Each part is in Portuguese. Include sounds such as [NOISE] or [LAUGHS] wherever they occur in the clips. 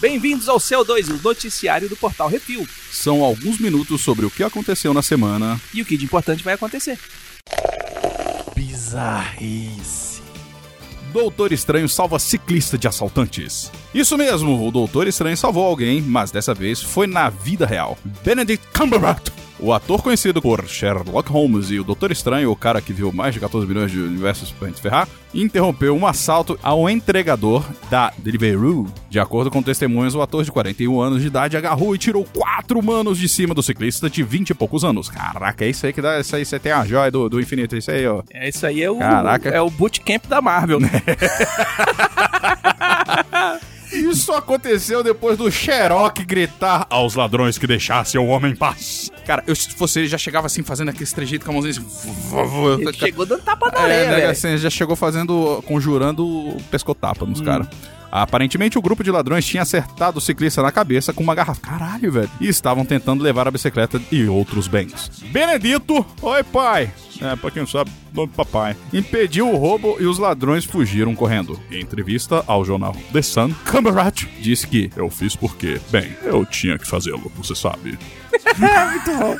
Bem-vindos ao CO2, o noticiário do Portal Refil. São alguns minutos sobre o que aconteceu na semana. E o que de importante vai acontecer. Bizarrice. Doutor Estranho salva ciclista de assaltantes. Isso mesmo, o Doutor Estranho salvou alguém, mas dessa vez foi na vida real. Benedict Cumberbatch o ator conhecido por Sherlock Holmes e o Doutor Estranho, o cara que viu mais de 14 milhões de universos pra gente ferrar, interrompeu um assalto ao entregador da Deliveroo. De acordo com testemunhas, o ator de 41 anos de idade agarrou e tirou quatro manos de cima do ciclista de 20 e poucos anos. Caraca, é isso aí que dá. Isso aí você tem a joia do, do infinito, é isso aí, ó. É isso aí, é o, Caraca. é o bootcamp da Marvel. [LAUGHS] Isso aconteceu depois do Xerox gritar aos ladrões que deixassem o homem em paz. Cara, eu, se fosse ele, já chegava assim, fazendo aquele trejeito com a mãozinha assim. Ele chegou dando tapa na areia, é, né, assim, já chegou fazendo, conjurando o pescotapa nos hum. caras. Aparentemente, o grupo de ladrões tinha acertado o ciclista na cabeça com uma garrafa. Caralho, velho. E estavam tentando levar a bicicleta e outros bens. Benedito, oi pai. É, pra quem não sabe, nome do papai. Impediu o roubo e os ladrões fugiram correndo. Em entrevista ao jornal The Sun, Cumberbatch disse que eu fiz porque, bem, eu tinha que fazê-lo, você sabe. [LAUGHS] Muito bom.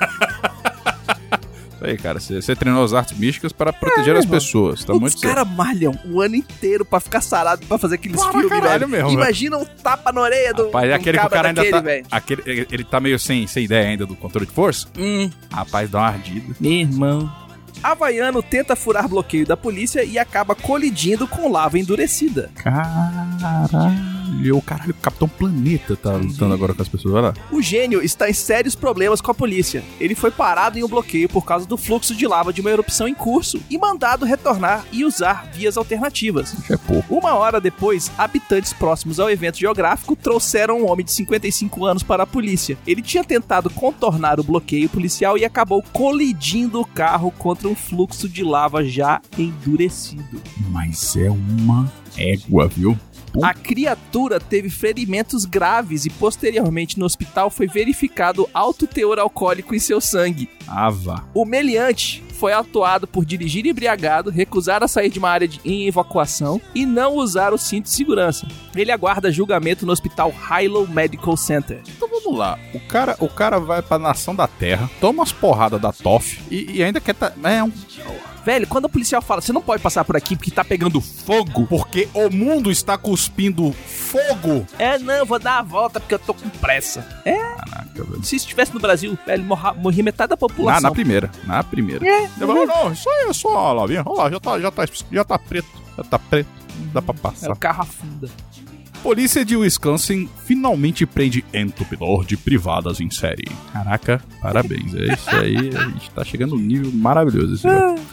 Isso aí, cara. Você treinou as artes místicas para proteger é, as pessoas. Tá muito Os caras malham o ano inteiro pra ficar sarado pra fazer aqueles para filmes, velho. Mesmo, Imagina um tapa na orelha do. Rapaz, é aquele que o cara ainda tá. Aquele, ele tá meio sem, sem ideia ainda do controle de força. Hum. Rapaz, dá uma ardida. Meu irmão. Havaiano tenta furar bloqueio da polícia e acaba colidindo com lava endurecida. Caralho. O caralho, o Capitão Planeta tá lutando agora com as pessoas, olha lá. O gênio está em sérios problemas com a polícia. Ele foi parado em um bloqueio por causa do fluxo de lava de uma erupção em curso e mandado retornar e usar vias alternativas. Isso é pouco. Uma hora depois, habitantes próximos ao evento geográfico trouxeram um homem de 55 anos para a polícia. Ele tinha tentado contornar o bloqueio policial e acabou colidindo o carro contra um fluxo de lava já endurecido. Mas é uma égua, viu? A criatura teve ferimentos graves e posteriormente no hospital foi verificado alto teor alcoólico em seu sangue. Ava. O meliante foi atuado por dirigir embriagado, recusar a sair de uma área de, em evacuação e não usar o cinto de segurança. Ele aguarda julgamento no hospital Hilo Medical Center. Então vamos lá. O cara, o cara vai pra nação da terra, toma umas porradas da TOF e, e ainda quer. Tá, é um Velho, quando o policial fala, você não pode passar por aqui porque tá pegando fogo. Porque o mundo está cuspindo fogo. É, não, vou dar a volta porque eu tô com pressa. É. Caraca, velho. Se estivesse no Brasil, velho, morra, morria metade da população. Na, na primeira. Na primeira. É. Eu vou, não, isso aí é só, lá, Olha lá, já tá, já tá, já tá preto. Já tá preto. Dá pra passar. É, o carro afunda. Polícia de Wisconsin finalmente prende entupidor de privadas em série. Caraca, parabéns. É isso aí, a gente tá chegando num nível maravilhoso. Esse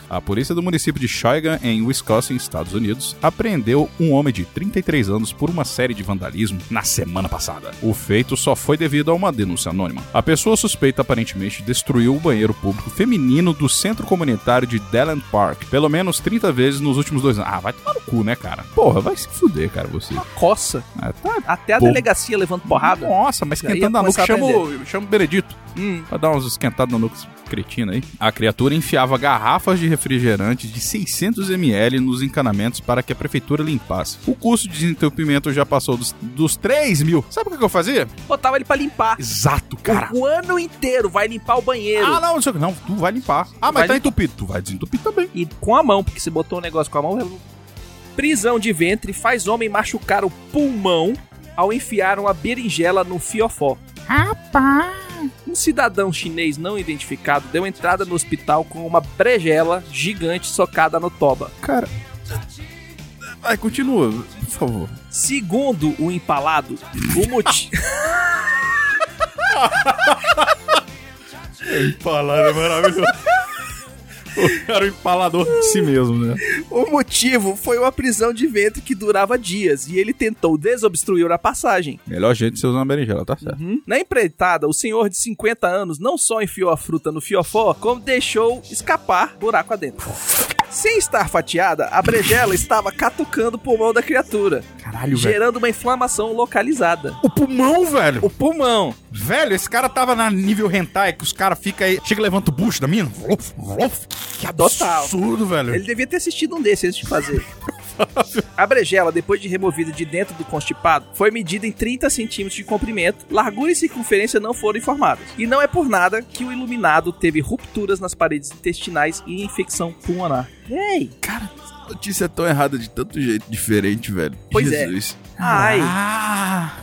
a polícia do município de Shaigan, em Wisconsin, Estados Unidos, apreendeu um homem de 33 anos por uma série de vandalismo na semana passada. O feito só foi devido a uma denúncia anônima. A pessoa suspeita aparentemente destruiu o banheiro público feminino do centro comunitário de Deland Park pelo menos 30 vezes nos últimos dois anos. Ah, vai tomar no cu, né, cara? Porra, vai se fuder, cara, você. Uma coça nossa. É, tá, Até a delegacia levando porrada. Nossa, mas esquentando na nuca, chama, chama o Benedito. Hum. Pra dar uns esquentados na nuca cretina aí. A criatura enfiava garrafas de refrigerante de 600 ml nos encanamentos para que a prefeitura limpasse. O custo de desentupimento já passou dos, dos 3 mil. Sabe o que eu fazia? Botava ele pra limpar. Exato, cara. O, o ano inteiro vai limpar o banheiro. Ah, não, não sei o que. Não, tu vai limpar. Ah, mas tá limpar. entupido. Tu vai desentupir também. E com a mão, porque você botou um negócio com a mão, Prisão de ventre faz homem machucar o pulmão ao enfiar uma berinjela no fiofó. Rapaz! Um cidadão chinês não identificado deu entrada no hospital com uma brejela gigante socada no toba. Cara. Vai, continua, por favor. Segundo o empalado, o motivo. [LAUGHS] [LAUGHS] empalado é maravilhoso. [LAUGHS] cara o empalador de si mesmo, né? O motivo foi uma prisão de ventre que durava dias e ele tentou desobstruir a passagem. Melhor jeito de você usar uma berinjela, tá certo. Uhum. Na empreitada, o senhor de 50 anos não só enfiou a fruta no fiofó, como deixou escapar buraco adentro. Sem estar fatiada, a brejela estava catucando o pulmão da criatura. Caralho, velho. Gerando uma inflamação localizada. O pulmão, velho? O pulmão. Velho, esse cara tava na nível hentai, que os caras ficam aí... Chega e levanta o bucho da mina. Que absurdo, Total. velho. Ele devia ter assistido um desses antes de fazer. A bregela, depois de removida de dentro do constipado, foi medida em 30 centímetros de comprimento, largura e circunferência não foram informadas. E não é por nada que o iluminado teve rupturas nas paredes intestinais e infecção pulmonar. Ei! Cara, a notícia é tão errada de tanto jeito diferente, velho. Pois é. Jesus. Ai! Ah!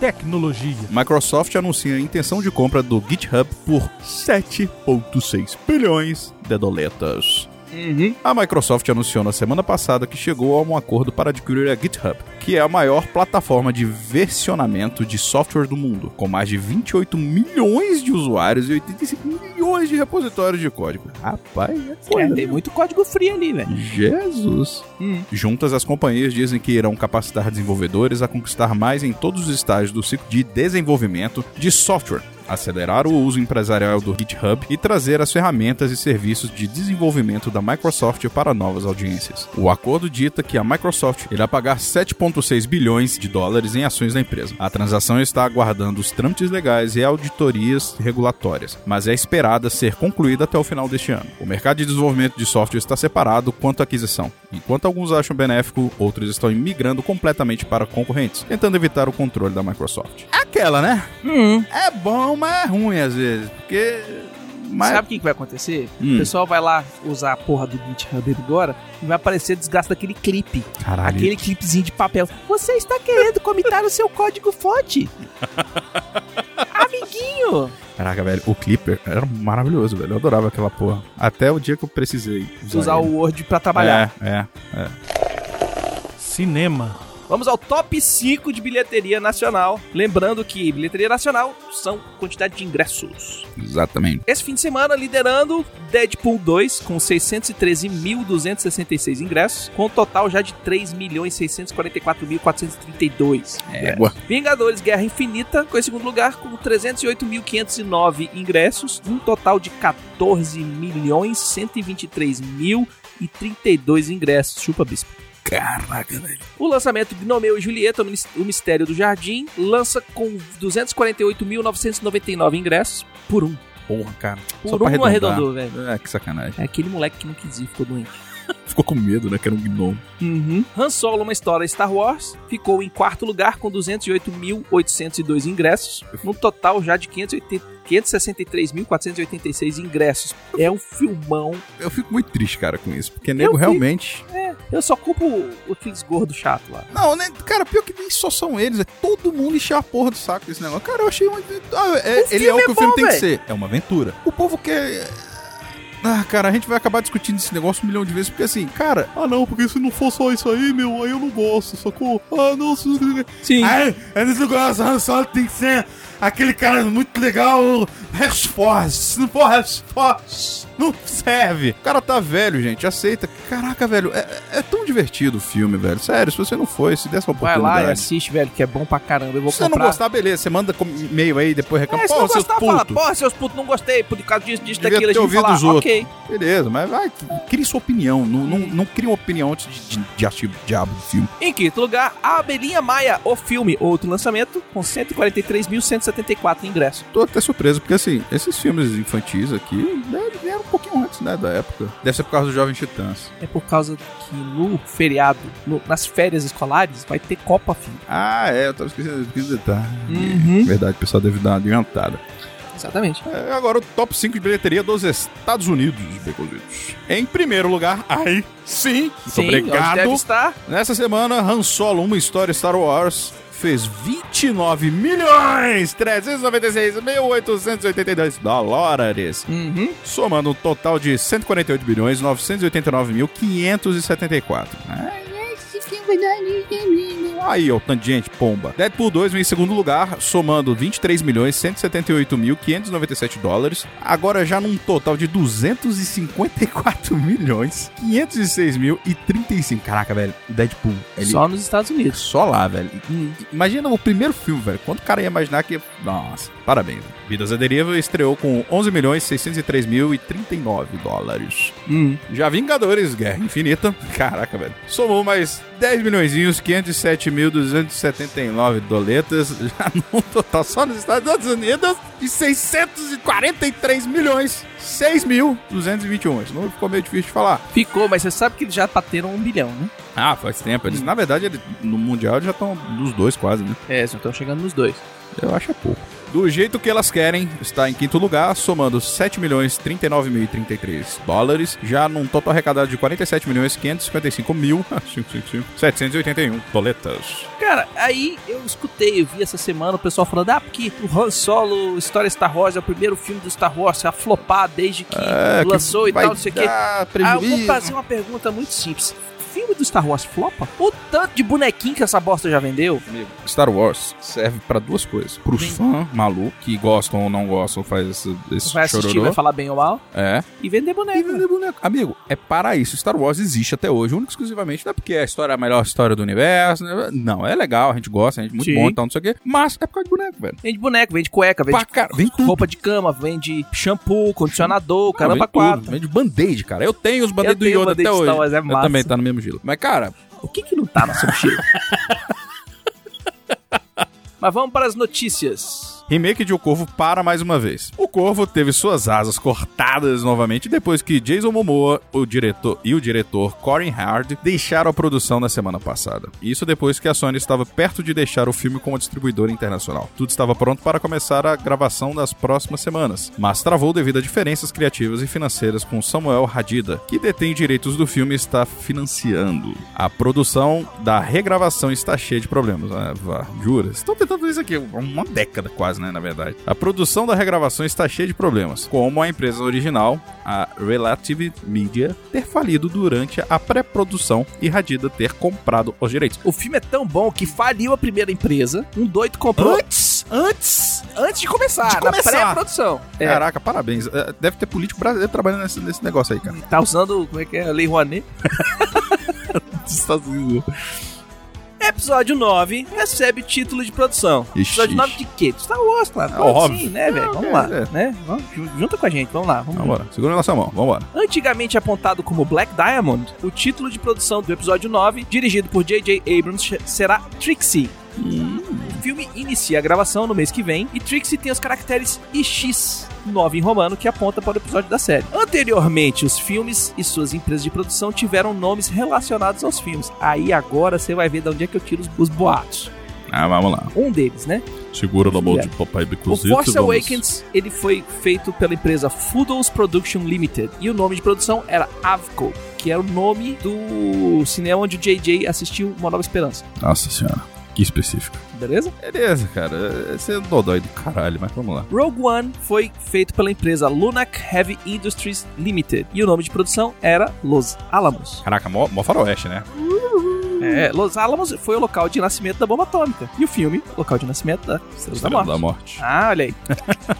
Tecnologia. Microsoft anuncia a intenção de compra do GitHub por 7,6 bilhões de doletas. Uhum. A Microsoft anunciou na semana passada que chegou a um acordo para adquirir a GitHub, que é a maior plataforma de versionamento de software do mundo, com mais de 28 milhões de usuários e 85 milhões de repositórios de código. Rapaz, é É, coisa. tem muito código frio ali, velho. Jesus. Hum. Juntas, as companhias dizem que irão capacitar desenvolvedores a conquistar mais em todos os estágios do ciclo de desenvolvimento de software, acelerar o uso empresarial do GitHub e trazer as ferramentas e serviços de desenvolvimento da Microsoft para novas audiências. O acordo dita que a Microsoft irá pagar 7,6 bilhões de dólares em ações da empresa. A transação está aguardando os trâmites legais e auditorias regulatórias, mas é esperada ser concluída até o final deste ano. O mercado de desenvolvimento de software está separado quanto à aquisição. Enquanto alguns acham benéfico, outros estão migrando completamente para concorrentes, tentando evitar o controle da Microsoft. Aquela, né? Hum. É bom, mas é ruim às vezes, porque... Mas... Sabe o que, que vai acontecer? Hum. O pessoal vai lá usar a porra do GitHub agora e vai aparecer desgaste daquele clipe. Caralho. Aquele clipezinho de papel. Você está querendo comitar o seu código fonte? [LAUGHS] Amiguinho! Caraca, velho, o Clipper era maravilhoso, velho. Eu adorava aquela porra. Até o dia que eu precisei usar, Usar o Word pra trabalhar. É, é, é. Cinema. Vamos ao top 5 de bilheteria nacional. Lembrando que bilheteria nacional são quantidade de ingressos. Exatamente. Esse fim de semana, liderando Deadpool 2, com 613.266 ingressos, com um total já de 3.644.432. É, boa. Vingadores Guerra Infinita, com em segundo lugar, com 308.509 ingressos, um total de 14.123.032 ingressos. Chupa, bispo. Caraca, velho. O lançamento Gnomeu e Julieta, o Mistério do Jardim, lança com 248.999 ingressos por um. Porra, cara. Por Só um arredondou, velho. É, que sacanagem. É aquele moleque que não quis ir, ficou doente. [LAUGHS] Ficou com medo, né? Que era um gnomo. Uhum. Han Solo, uma história Star Wars, ficou em quarto lugar com 208.802 ingressos, no total já de 580 563.486 ingressos. É um filmão. Eu fico muito triste, cara, com isso. Porque nego fico. realmente. Eu só culpo aqueles gordos chatos lá. Não, né? Cara, pior que nem só são eles. É todo mundo encheu a porra do saco desse negócio. Cara, eu achei uma. Ah, é- ele é o filme que é o filme bom, tem que ser. É uma aventura. O povo quer. Ah, cara, a gente vai acabar discutindo esse negócio um milhão de vezes, porque assim, cara, ah não, porque se não for só isso aí, meu, aí eu não gosto, sacou? Ah, não, se... Sim. Aí, é nesse negócio, Han Solo tem que ser aquele cara muito legal, Harrison Ford. Se não for Harrison Ford, não serve. O cara tá velho, gente, aceita. Caraca, velho, é, é tão divertido o filme, velho. Sério, se você não foi, se desse uma Vai oportunidade. lá e assiste, velho, que é bom pra caramba. Eu vou se você comprar. não gostar, beleza, você manda e-mail aí, depois reclama. É, se não seus gostar, fala, porra, seus putos, não gostei por causa disso, disso, Devia daquilo. A ter gente ouvido falar, os outros. ok. Beleza, mas vai, crie sua opinião. Não, não, não crie uma opinião antes de, de, de assistir o diabo do filme. Em quinto lugar, A Abelhinha Maia, o filme, outro lançamento, com 143.174 ingressos. Tô até surpreso, porque assim, esses filmes infantis aqui né, vieram um pouquinho antes, né, da época. Deve ser por causa do Jovem Titãs. É por causa que no feriado, no- nas férias escolares, vai ter Copa, filho. Ah, é, eu tava esquecendo de detalhe. Uhum. Verdade, o pessoal deve dar uma adiantada. Exatamente. É, agora o top 5 de bilheteria dos Estados Unidos, Becositos. Em primeiro lugar, aí sim, muito Sim, obrigado. deve estar. Nessa semana, Han Solo, uma história Star Wars, fez 29 milhões 396 mil 882 dólares. Uhum. somando um total de 148 bilhões 989 mil 574. Aí, ó, tanto de gente, pomba. Deadpool 2 vem em segundo lugar, somando 23 milhões 178 mil 597 dólares. Agora já num total de 254 milhões 506 mil e 35. Caraca, velho, Deadpool. Ele... Só nos Estados Unidos. Só lá, velho. Imagina o primeiro filme, velho. Quanto o cara ia imaginar que. Nossa, parabéns. velho. Vidas a Deriva estreou com 11 milhões 603 mil e 39 dólares. Hum. Já Vingadores Guerra Infinita, caraca, velho. Somou mais 10 milhões 507.279 doletas, [LAUGHS] já num total só nos Estados Unidos de 643 milhões 6.221. Isso não ficou meio difícil de falar. Ficou, mas você sabe que eles já bateram um bilhão, né? Ah, faz tempo. Eles, na verdade, ele- no Mundial eles já estão nos dois quase, né? É, eles estão chegando nos dois. Eu acho é pouco. Do jeito que elas querem, está em quinto lugar, somando 7 milhões 39 mil e 33 dólares, já num total arrecadado de 47 milhões 555 mil [LAUGHS] 781 boletas. Cara, aí eu escutei, eu vi essa semana o pessoal falando, ah, porque o Han Solo, História Star Wars, é o primeiro filme do Star Wars a flopar desde que É, que lançou e vai tal, não sei o quê. Ah, eu vou fazer uma pergunta muito simples. Filme do Star Wars flopa? O tanto de bonequinho que essa bosta já vendeu? Amigo, Star Wars serve pra duas coisas. Pros fãs malucos, que gostam ou não gostam, faz esse, esse Vai assistir, chororô. vai falar bem ou mal É. e vender E boneco. vender boneco. Amigo, é para isso. Star Wars existe até hoje, único e exclusivamente. Não é porque a história é a melhor história do universo. né? Não, é legal, a gente gosta, a gente é muito Sim. bom e tal, não sei o quê. Mas é por causa de boneco, velho. Vende boneco, vende cueca, vende tudo. roupa de cama, vende shampoo, condicionador, Não, caramba, tudo. quatro. Vem de band-aid, cara. Eu tenho os band-aid Eu do Yoda até hoje. Star Wars, é Eu massa. também tá no mesmo gelo. Mas, cara, O que que não tá na sua mochila? [LAUGHS] Mas vamos para as notícias. Remake de O Corvo para mais uma vez. O Corvo teve suas asas cortadas novamente depois que Jason Momoa o diretor, e o diretor Corin Hard deixaram a produção na semana passada. Isso depois que a Sony estava perto de deixar o filme como distribuidora internacional. Tudo estava pronto para começar a gravação das próximas semanas, mas travou devido a diferenças criativas e financeiras com Samuel Hadida, que detém direitos do filme e está financiando. A produção da regravação está cheia de problemas. Ah, jura? Estão tentando isso aqui há uma década quase, né, na verdade. A produção da regravação está cheia de problemas, como a empresa original, a Relative Media, ter falido durante a pré-produção e Hadida ter comprado os direitos. O filme é tão bom que faliu a primeira empresa. Um doido comprou Antes, antes antes de começar, De começar. na pré-produção. É, Caraca, parabéns. É, Deve ter político brasileiro trabalhando nesse, nesse negócio aí, cara. tá usando, como é que é, a Lei Rouanet. [LAUGHS] Episódio 9 recebe título de produção. Ixi, Episódio 9 ixi. de quê? De Star Wars, claro. É óbvio. Sim, né, velho? Vamos lá, né? Vamos, ju- junta com a gente, vamos lá. Vamos lá. Vambora, segura nossa mão, vambora. Antigamente apontado como Black Diamond, o título de produção do episódio 9, dirigido por J.J. Abrams, será Trixie. O filme inicia a gravação no mês que vem e Trixie tem os caracteres IX 9 em romano que aponta para o episódio da série. Anteriormente, os filmes e suas empresas de produção tiveram nomes relacionados aos filmes. Aí agora você vai ver de onde é que eu tiro os, os boatos. Ah, vamos lá. Um deles, né? Segura na mão É. de papai O Bicuzito. Force vamos. Awakens ele foi feito pela empresa Foodles Production Limited e o nome de produção era Avco, que era o nome do cinema onde o JJ assistiu Uma Nova Esperança. Nossa senhora, que específico. Beleza? Beleza, cara. Esse é dodói do caralho, mas vamos lá. Rogue One foi feito pela empresa Lunac Heavy Industries Limited e o nome de produção era Los Alamos. Caraca, mó, mó faroeste, né? É, Los Alamos foi o local de nascimento da bomba atômica e o filme, local de nascimento da Estrela da Morte. da morte. Ah, olha aí.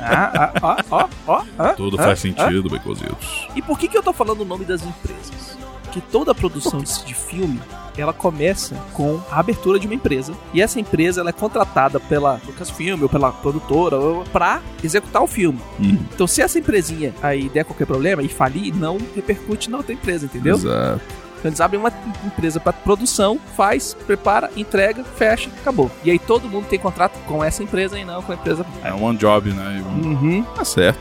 Ah, ah, ó, ó, ó. ah, Tudo ah, faz ah. sentido, Becozitos. E por que, que eu tô falando o nome das empresas? Que toda a produção de filme ela começa com a abertura de uma empresa e essa empresa ela é contratada pela Lucasfilm ou pela produtora pra executar o filme. Hum, Então se essa empresinha aí der qualquer problema e falir, não repercute na outra empresa, entendeu? Exato. Então eles abrem uma empresa pra produção, faz, prepara, entrega, fecha, acabou. E aí todo mundo tem contrato com essa empresa e não com a empresa. É um one job, né? Uhum. Tá certo.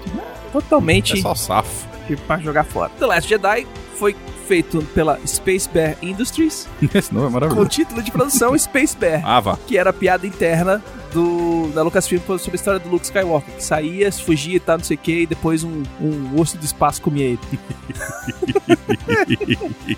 Totalmente É só safo. pra jogar fora. The Last Jedi foi feito pela Space Bear Industries [LAUGHS] Esse nome é com o maravilhoso. título de produção [LAUGHS] Space Bear, Ah, vá. que era a piada interna do, da Lucasfilm sobre a história do Luke Skywalker, que saía, fugia e tal, não sei o que, e depois um, um urso do espaço comia ele.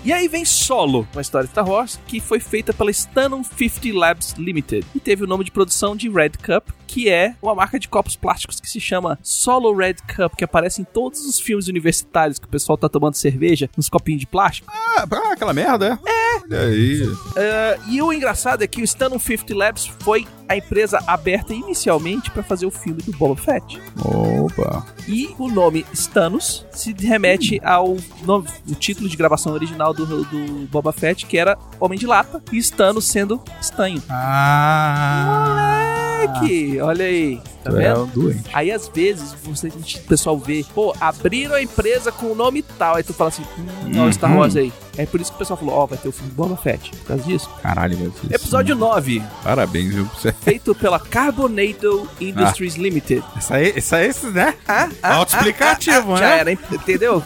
[LAUGHS] e aí vem Solo, uma história de Star Wars, que foi feita pela Stanon 50 Labs Limited, e teve o nome de produção de Red Cup, que é uma marca de copos plásticos que se chama Solo Red Cup, que aparece em todos os filmes universitários que o pessoal tá tomando cerveja nos copinhos de plástico. Ah, aquela merda, é? É. Olha aí. Ah, e o engraçado é que o Stanon 50 Labs foi a empresa aberta inicialmente para fazer o filme do Boba Fett. Opa. E o nome Stanos se remete ao nome- o título de gravação original do, do Boba Fett, que era Homem de Lata, e Stanos sendo estanho. Ah. Moleque, olha aí, tá é vendo? um doente. Aí às vezes você, o pessoal vê, pô, abriram a empresa com o nome tal, aí tu fala assim, hum, olha o Star Uhum. Wars aí. É por isso que o pessoal falou, ó, vai ter o filme Boba Fett, por causa disso. Caralho, velho. Episódio 9, Parabéns, viu? Você- feito pela Carbonado Industries Limited. Isso aí, isso aí, né? Ah, ah, Autoexplicativo, ah, ah, né? Já era, entendeu?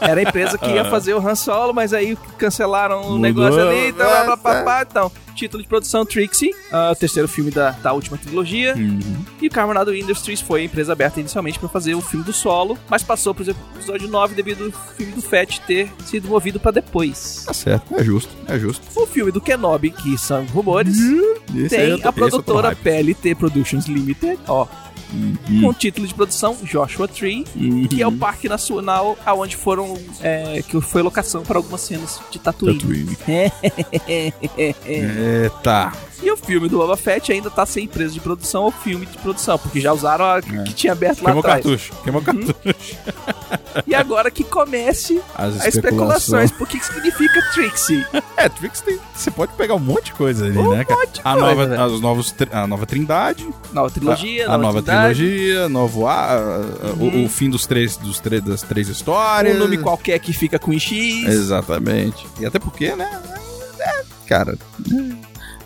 Era a empresa que ia fazer o Han Solo, mas aí cancelaram o negócio ali, então, é, blá, blá, blá, blá. então título de produção Trixie, ah, o terceiro filme da, da última trilogia. Uhum. E Carbonado Industries foi a empresa aberta inicialmente para fazer o filme do solo, mas passou pro episódio 9 devido ao filme do Fett ter sido movido para depois. Tá certo, é justo, é justo. O filme do Kenobi, que são rumores, Esse tem tô- a produtora. PLT Productions Limited, ó, Uhum. com o título de produção Joshua Tree, que é o parque nacional aonde foram é, que foi locação para algumas cenas de Tatooine. Tatooine. [LAUGHS] Eita. E o filme do Boba Fett ainda tá sem empresa de produção ou filme de produção, porque já usaram a que tinha aberto lá Queimou atrás. cartucho, queimou cartucho. E agora que comece As as especulações. Por que que significa Trixie? [LAUGHS] É, Trix tem. Você pode pegar um monte de coisa ali, Um né, monte a, nova, velho. as novos, a nova Trindade, Nova trilogia, a, a nova Trindade, trilogia, novo a, a- o, o fim dos três, dos três, das três histórias. Um nome qualquer que fica com X. Exatamente. E até porque, né? é, cara.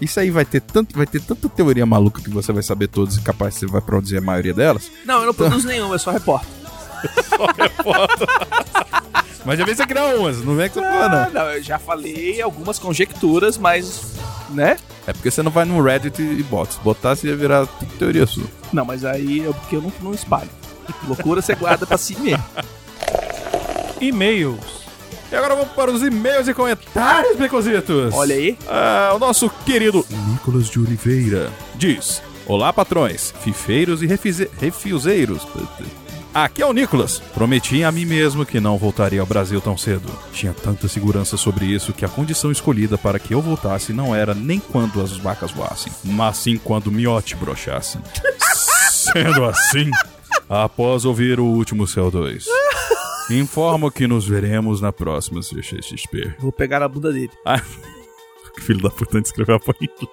Isso aí vai ter tanto, vai ter tanta teoria maluca que você vai saber todas e capaz você vai produzir a maioria delas. Não, eu não produzo nenhum, eu só repórto. [LAUGHS] Mas já vem você criar umas, não vem que você fala, Ah, não. não, eu já falei algumas conjecturas, mas. Né? É porque você não vai no Reddit e bota. Se botar, você ia virar teoria sua. Não, mas aí é porque eu não, não espalho. Loucura você guarda pra si mesmo. E-mails. E agora vamos para os e-mails e comentários, Becositos. Olha aí. Ah, o nosso querido Nicolas de Oliveira diz: Olá, patrões, fifeiros e refize- refiuseiros. Aqui é o Nicolas. Prometi a mim mesmo que não voltaria ao Brasil tão cedo. Tinha tanta segurança sobre isso que a condição escolhida para que eu voltasse não era nem quando as vacas voassem, mas sim quando o miote brochasse. Sendo assim, após ouvir o último CO2, informo que nos veremos na próxima CXP. Vou pegar na bunda dele. Ah, filho da puta antes de escrever a.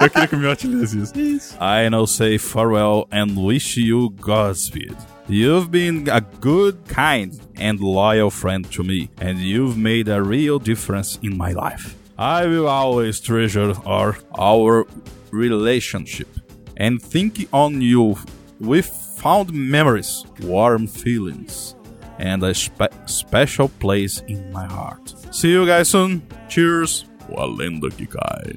Eu queria que o Miotti lesse isso. Isso. I now say farewell and wish you Godspeed. You've been a good, kind, and loyal friend to me, and you've made a real difference in my life. I will always treasure our, our relationship and think on you with fond memories, warm feelings, and a spe- special place in my heart. See you guys soon. Cheers. A lenda que cai.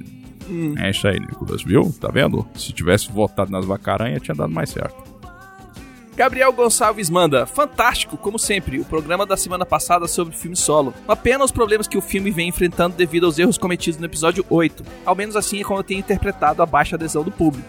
É isso aí, Nicolas, viu? Tá vendo? Se tivesse votado nas vacaranhas, tinha dado mais certo. Gabriel Gonçalves manda, fantástico, como sempre, o programa da semana passada sobre o filme solo. Uma pena os problemas que o filme vem enfrentando devido aos erros cometidos no episódio 8. Ao menos assim é como eu tenho interpretado a baixa adesão do público.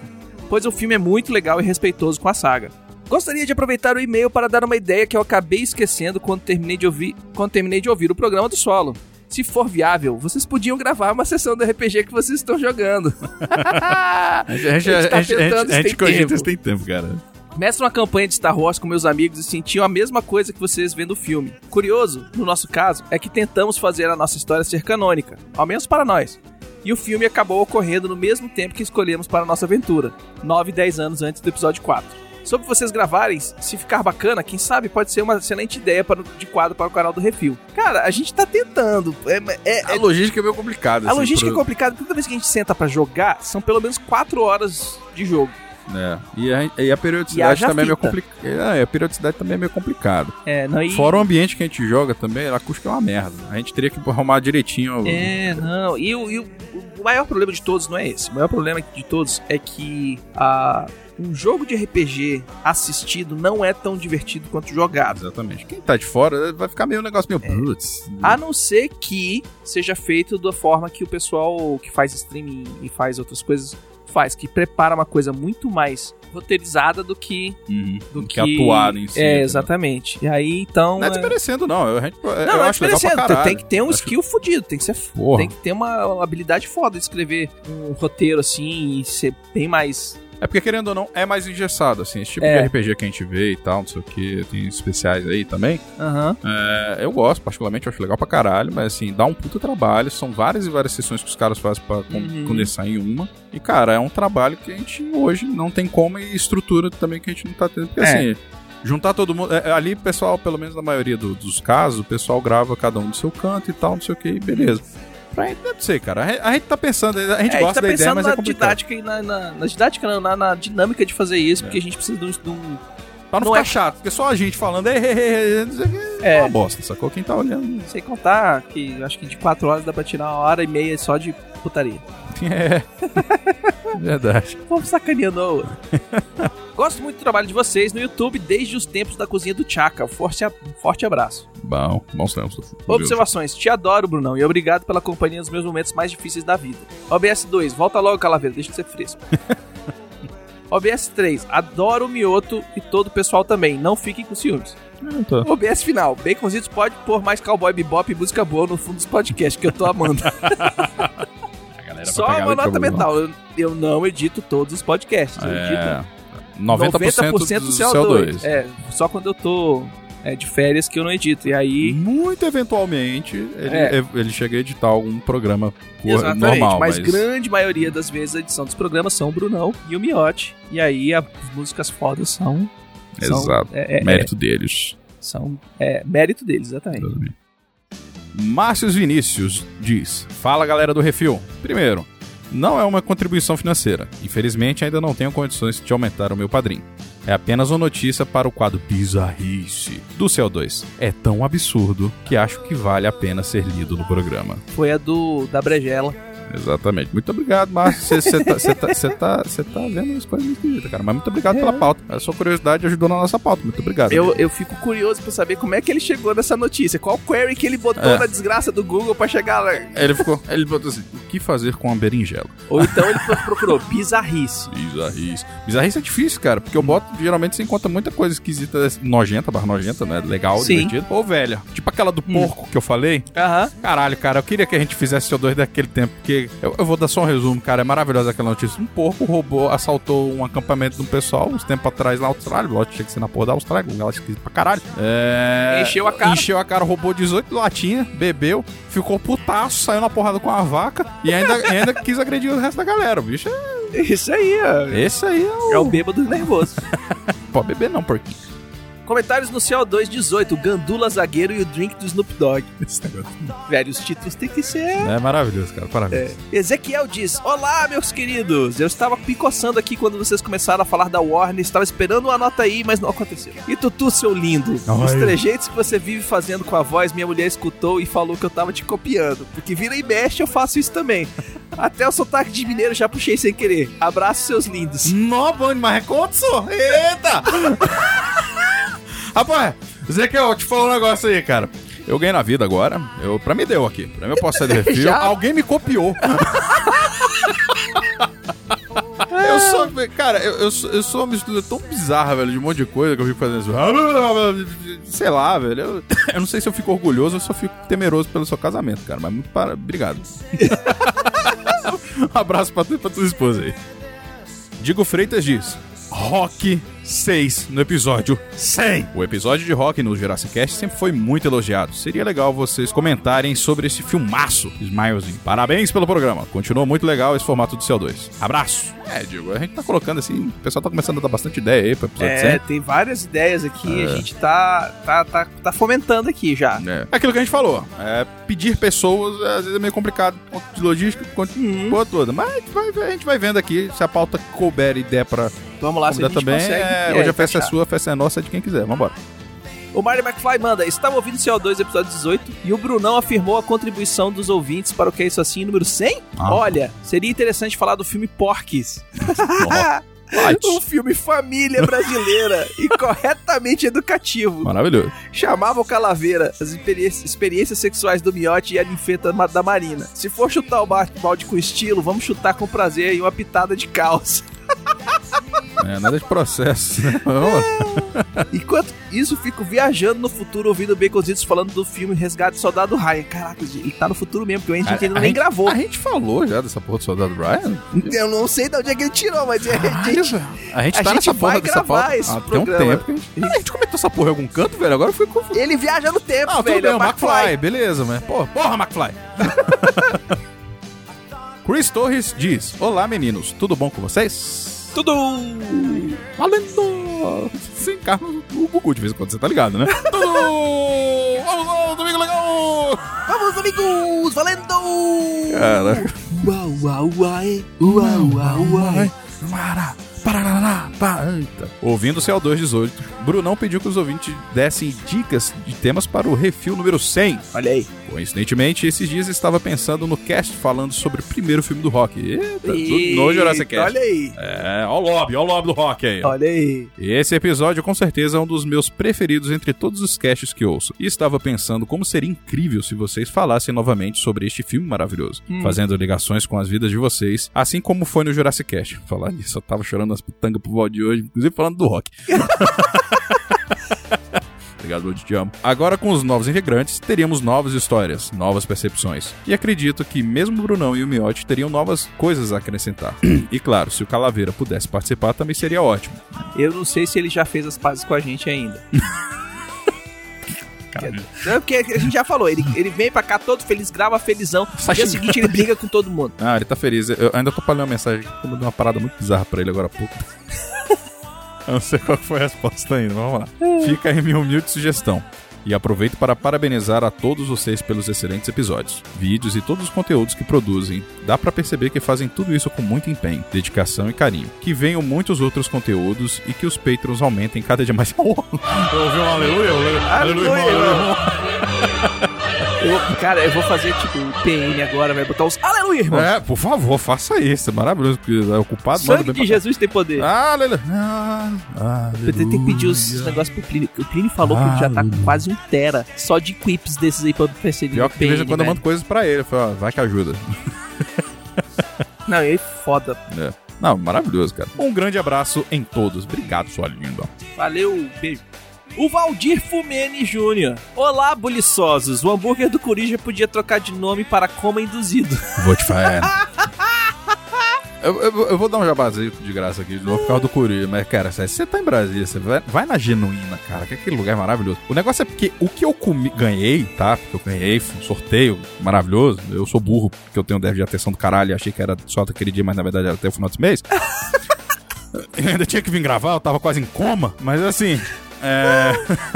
Pois o filme é muito legal e respeitoso com a saga. Gostaria de aproveitar o e-mail para dar uma ideia que eu acabei esquecendo quando terminei de ouvir, quando terminei de ouvir o programa do solo. Se for viável, vocês podiam gravar uma sessão do RPG que vocês estão jogando. [LAUGHS] A gente, A gente tá a gente tem cogita tempo. isso tem tempo, cara. Mestre uma campanha de Star Wars com meus amigos e sentiu a mesma coisa que vocês vendo o filme. Curioso, no nosso caso, é que tentamos fazer a nossa história ser canônica, ao menos para nós. E o filme acabou ocorrendo no mesmo tempo que escolhemos para a nossa aventura, 9 e 10 anos antes do episódio 4. Sobre vocês gravarem, se ficar bacana, quem sabe pode ser uma excelente ideia para, de quadro para o canal do Refil. Cara, a gente tá tentando. É, é- A é- logística é meio complicada. a assim, logística é pro- complicada. Toda vez que a gente senta para jogar, são pelo menos 4 horas de jogo. É. E, a, e a E periodicidade haja também é meio complicada. É, a periodicidade também é meio complicado. É, não, e... Fora o ambiente que a gente joga também, a acústica é uma merda. A gente teria que arrumar direitinho. É, não. E, o- e o, o maior problema de todos não é esse. O maior problema de todos é que a, um jogo de RPG assistido não é tão divertido quanto jogado. Exatamente. Quem tá de fora vai ficar meio um negócio meio. Putz. A não ser que seja feito da forma que o pessoal que faz streaming e faz outras coisas faz, que prepara uma coisa muito mais roteirizada do que Uhum. do que, atuado em si. É, né? exatamente. E aí então Não é desmerecendo, não. Eu, a gente, eu Não, não é acho legal pra caralho. Tem que ter um Acho- skill fudido, tem que ser Porra. Tem que ter uma habilidade foda de escrever um roteiro assim e ser bem mais. É porque, querendo ou não, é mais engessado, assim. Esse tipo É. de RPG que a gente vê e tal, não sei o que. Tem especiais aí também. Aham. É, eu gosto, particularmente, eu acho legal pra caralho, mas assim, dá um puta trabalho. São várias e várias sessões que os caras fazem pra Uhum. condensar em uma. E, cara, é um trabalho que a gente hoje não tem como e estrutura também que a gente não tá tendo. Porque É. assim. Juntar todo mundo. é, ali, pessoal, pelo menos na maioria do- dos casos, o pessoal grava cada um do seu canto e tal, não sei o que, beleza. Pra gente, não sei, cara. A gente, tá pensando, a gente É, a gente gosta tá da ideia, pensando mas na é complicado. didática e na, na, na didática, não, na, na dinâmica de fazer isso, porque a gente precisa de um. de um- Pra não, Não ficar é- chato, porque só a gente falando, "Ei, ei, ei, ei", não sei o quê, é É. uma bosta, sacou? Quem tá olhando. Sem contar que acho que de 4 horas dá pra tirar uma hora e meia só de putaria. [LAUGHS] É. [LAUGHS] Verdade. Vamos sacaneando a [LAUGHS] outra. Gosto muito do trabalho de vocês no YouTube desde os tempos da cozinha do Chaka. Forte, forte abraço. Bom, bons tempos. Observações. Te adoro, Brunão, e obrigado pela companhia nos meus momentos mais difíceis da vida. OBS 2, volta logo, Calaveira, deixa de ser fresco. [LAUGHS] OBS 3, adoro o Mioto e todo o pessoal também, não fiquem com ciúmes. Tô. OBS final, Baconzitos pode pôr mais cowboy bebop e música boa no fundo dos podcasts, que eu tô amando. [LAUGHS] Só uma nota mental, eu, eu não edito todos os podcasts, eu edito É. 90%, 90% do do CO2. CO2. É, só quando eu tô é, de férias que eu não edito. E aí. Muito eventualmente ele, É. ele chega a editar algum programa Exatamente. normal, mas, mas, grande maioria das vezes a edição dos programas são o Brunão e o Miotti. E aí as músicas fodas são. são Exato. É, é, mérito deles. é, são é, mérito deles, exatamente. Márcio Vinícius diz: Fala galera do Refil. Primeiro, não é uma contribuição financeira. Infelizmente, ainda não tenho condições de aumentar o meu padrinho. É apenas uma notícia para o quadro Bizarrice do CO2. É tão absurdo que acho que vale a pena ser lido no programa. Foi a do da Brejela. Exatamente. Muito obrigado, Márcio. Você tá, cê tá, cê tá, cê tá vendo as coisas esquisitas, cara. Mas muito obrigado pela pauta. A sua curiosidade ajudou na nossa pauta. Muito obrigado. Eu, eu fico curioso pra saber como é que ele chegou nessa notícia. Qual query que ele botou É. na desgraça do Google pra chegar lá? Ele ficou. Ele botou assim: o que fazer com a berinjela? Ou então ele procurou bizarrice. Bizarrice. Bizarrice é difícil, cara, porque eu boto, geralmente você encontra muita coisa esquisita, nojenta, barra nojenta, né? Legal, Sim. divertido. Ou velha. Tipo aquela do porco que eu falei. Aham. Caralho, cara, eu queria que a gente fizesse o 2 daquele tempo, porque eu, eu vou dar só um resumo, cara. É maravilhosa aquela notícia. Um porco roubou, assaltou um acampamento do pessoal uns tempos atrás na Austrália. Lógico, tinha que ser na porra da Austrália, um esquisito pra caralho. É... Encheu a cara. Encheu a cara, roubou 18 latinhas, bebeu, ficou putaço, saiu na porrada com a vaca e ainda, [LAUGHS] ainda quis agredir o resto da galera. O bicho é. Isso aí, ó. Esse aí é o. É o bêbado nervoso. [LAUGHS] Pode beber não, porquinho. Comentários no CO2 18, o Gandula Zagueiro e o Drink do Snoop Dogg. Velho, os títulos tem que ser. É maravilhoso, cara. Parabéns. Ezequiel diz: Olá, meus queridos. Eu estava picoçando aqui quando vocês começaram a falar da Warner. Estava esperando uma nota aí, mas não aconteceu. E Tutu, seu lindo. Os Ai. trejeitos que você vive fazendo com a voz, minha mulher escutou e falou que eu tava te copiando. Porque vira e mexe, eu faço isso também. Até o sotaque de mineiro já puxei sem querer. Abraço, seus lindos. Nó, bom demais. É? Eita! [LAUGHS] Rapaz, Zequiel, eu te falar um negócio aí, cara. Eu ganhei na vida agora. Eu, pra mim deu aqui. Pra mim eu posso sair do refil. Alguém me copiou. [LAUGHS] Eu sou, cara, eu, eu, sou, eu sou uma mistura tão bizarra, velho, de um monte de coisa que eu fico fazendo isso. Sei lá, velho. Eu, [COUGHS] eu não sei se eu fico orgulhoso ou se eu fico temeroso pelo seu casamento, cara. Mas muito para... obrigado. [LAUGHS] um abraço pra tu e pra tua esposa aí. Digo Freitas diz: Rock 6 no episódio 100. O episódio de Rock no Jurassic Cast sempre foi muito elogiado. Seria legal vocês comentarem sobre esse filmaço, Smilezinho. Parabéns pelo programa. Continua muito legal esse formato do CO2. Abraço. É, Diego, a gente tá colocando assim, o pessoal tá começando a dar bastante ideia aí pro episódio É, tem várias ideias aqui. A gente tá, tá, tá, tá fomentando aqui já. 100. É. Aquilo que a gente falou, é, pedir pessoas às vezes é meio complicado, de logística, de Uhum. toda. Mas a gente, vai, a gente vai vendo aqui se a pauta couber ideia pra Vamos lá, se a gente também. consegue. É, hoje a festa é sua, a festa é nossa, é de quem quiser. Vambora. O Mario McFly manda, estava ouvindo CO2 episódio 18 e o Brunão afirmou a contribuição dos ouvintes para o que é isso assim, número 100? Ah. Olha, seria interessante falar do filme Porques. [LAUGHS] Um filme família brasileira e [LAUGHS] corretamente educativo. Maravilhoso. Chamava o Calaveira, as experiências, sexuais do Miote e a ninfeta da Marina. Se for chutar o ba- balde com estilo, vamos chutar com prazer e uma pitada de calça. [LAUGHS] É, nada de processo. né? Lá. Enquanto isso, fico viajando no futuro ouvindo Baconzitos falando do filme Resgate do Soldado Ryan. Caraca, ele tá no futuro mesmo, porque a gente ainda A nem gente- gravou. A gente falou já dessa porra do soldado Ryan? Eu não sei de onde é que ele tirou, mas é, a gente, A gente A tá gente nessa porra dessa pauta esse há tem um tempo. Que a, gente... a gente comentou essa porra em algum canto, velho? Agora eu fui confuso. ele viaja no tempo, Ah, tudo velho. bem, é o o McFly, beleza, mas... Porra, porra, McFly. [LAUGHS] Chris Torres diz, Olá, meninos, tudo bom com vocês? Tudo! Valendo! Sim, Carlos, o Gugu de vez em quando, você tá ligado, né? [LAUGHS] Tudo! Vamos lá, domingo legal! Vamos, amigos! Valendo! Caraca. Uau, uau, uai! Uau, uau, uai! Para, parará, para. Eita. Ouvindo o CO218, Brunão pediu que os ouvintes dessem dicas de temas para o refil número 100. Olha aí. Coincidentemente, esses dias estava pensando no cast falando sobre o primeiro filme do rock. Eita, Eita, no Jurassic Cast. Olha aí. É, ó o lobby, ó o lobby do rock aí. Olha aí. Esse episódio, com certeza, é um dos meus preferidos entre todos os casts que ouço. E estava pensando como seria incrível se vocês falassem novamente sobre este filme maravilhoso, fazendo ligações com as vidas de vocês, assim como foi no Jurassic Cast. Falar nisso, eu tava chorando as pitangas pro de hoje, inclusive falando do rock. [LAUGHS] Obrigado, Lud, te amo. Agora, com os novos integrantes, teríamos novas histórias, novas percepções. E acredito que mesmo o Brunão e o Miotti teriam novas coisas a acrescentar. [CLEARS THROAT] e claro, se o Calaveira pudesse participar, também seria ótimo. Eu não sei se ele já fez as pazes com a gente ainda. [LAUGHS] Não, porque a gente já falou, ele, ele vem pra cá todo feliz, grava felizão. No dia Sashimi. seguinte ele briga com todo mundo. Ah, ele tá feliz. Eu ainda tô falando uma mensagem eu mandei uma parada muito bizarra pra ele agora há pouco. [LAUGHS] eu não sei qual foi a resposta ainda, vamos lá. Fica aí minha humilde sugestão. E aproveito para parabenizar a todos vocês pelos excelentes episódios, vídeos e todos os conteúdos que produzem. Dá pra perceber que fazem tudo isso com muito empenho, dedicação e carinho. Que venham muitos outros conteúdos e que os patrons aumentem cada dia mais. [LAUGHS] Eu ouvi um aleluia, Aleluia, Eu- cara, eu vou fazer tipo um PN agora, vai botar os Aleluia, irmão. É, por favor, faça isso. É maravilhoso, porque é ocupado. Sangue de pra- Jesus tem poder. Aleluia. Ah, Eu tenho que pedir os negócios pro Plínio. O Plínio falou que ele já tá com quase um tera só de quips desses aí pra perceber. Pior que de vez em quando eu mando coisas pra ele. Eu falo, ó, vai que ajuda. [LAUGHS] Não, ele é foda. É. Não, maravilhoso, cara. Um grande abraço em todos. Obrigado, sua linda. Valeu, beijo. O Valdir Fumene Júnior. Olá, buliçosos. O hambúrguer do Corija podia trocar de nome para Coma Induzido. [LAUGHS] Vou te falar. Eu, eu- eu vou dar um jabazinho de graça aqui, de novo, por causa do Coreia. Mas, cara, se você tá em Brasília, você vai, vai na Genuína, cara, que aquele lugar é maravilhoso. O negócio é porque o que eu comi, ganhei, tá? Porque eu ganhei, foi um sorteio maravilhoso. Eu sou burro, porque eu tenho déficit de atenção do caralho achei que era só daquele dia, mas na verdade era até o final desse mês. [LAUGHS] Eu ainda tinha que vir gravar, eu tava quase em coma, mas assim. É.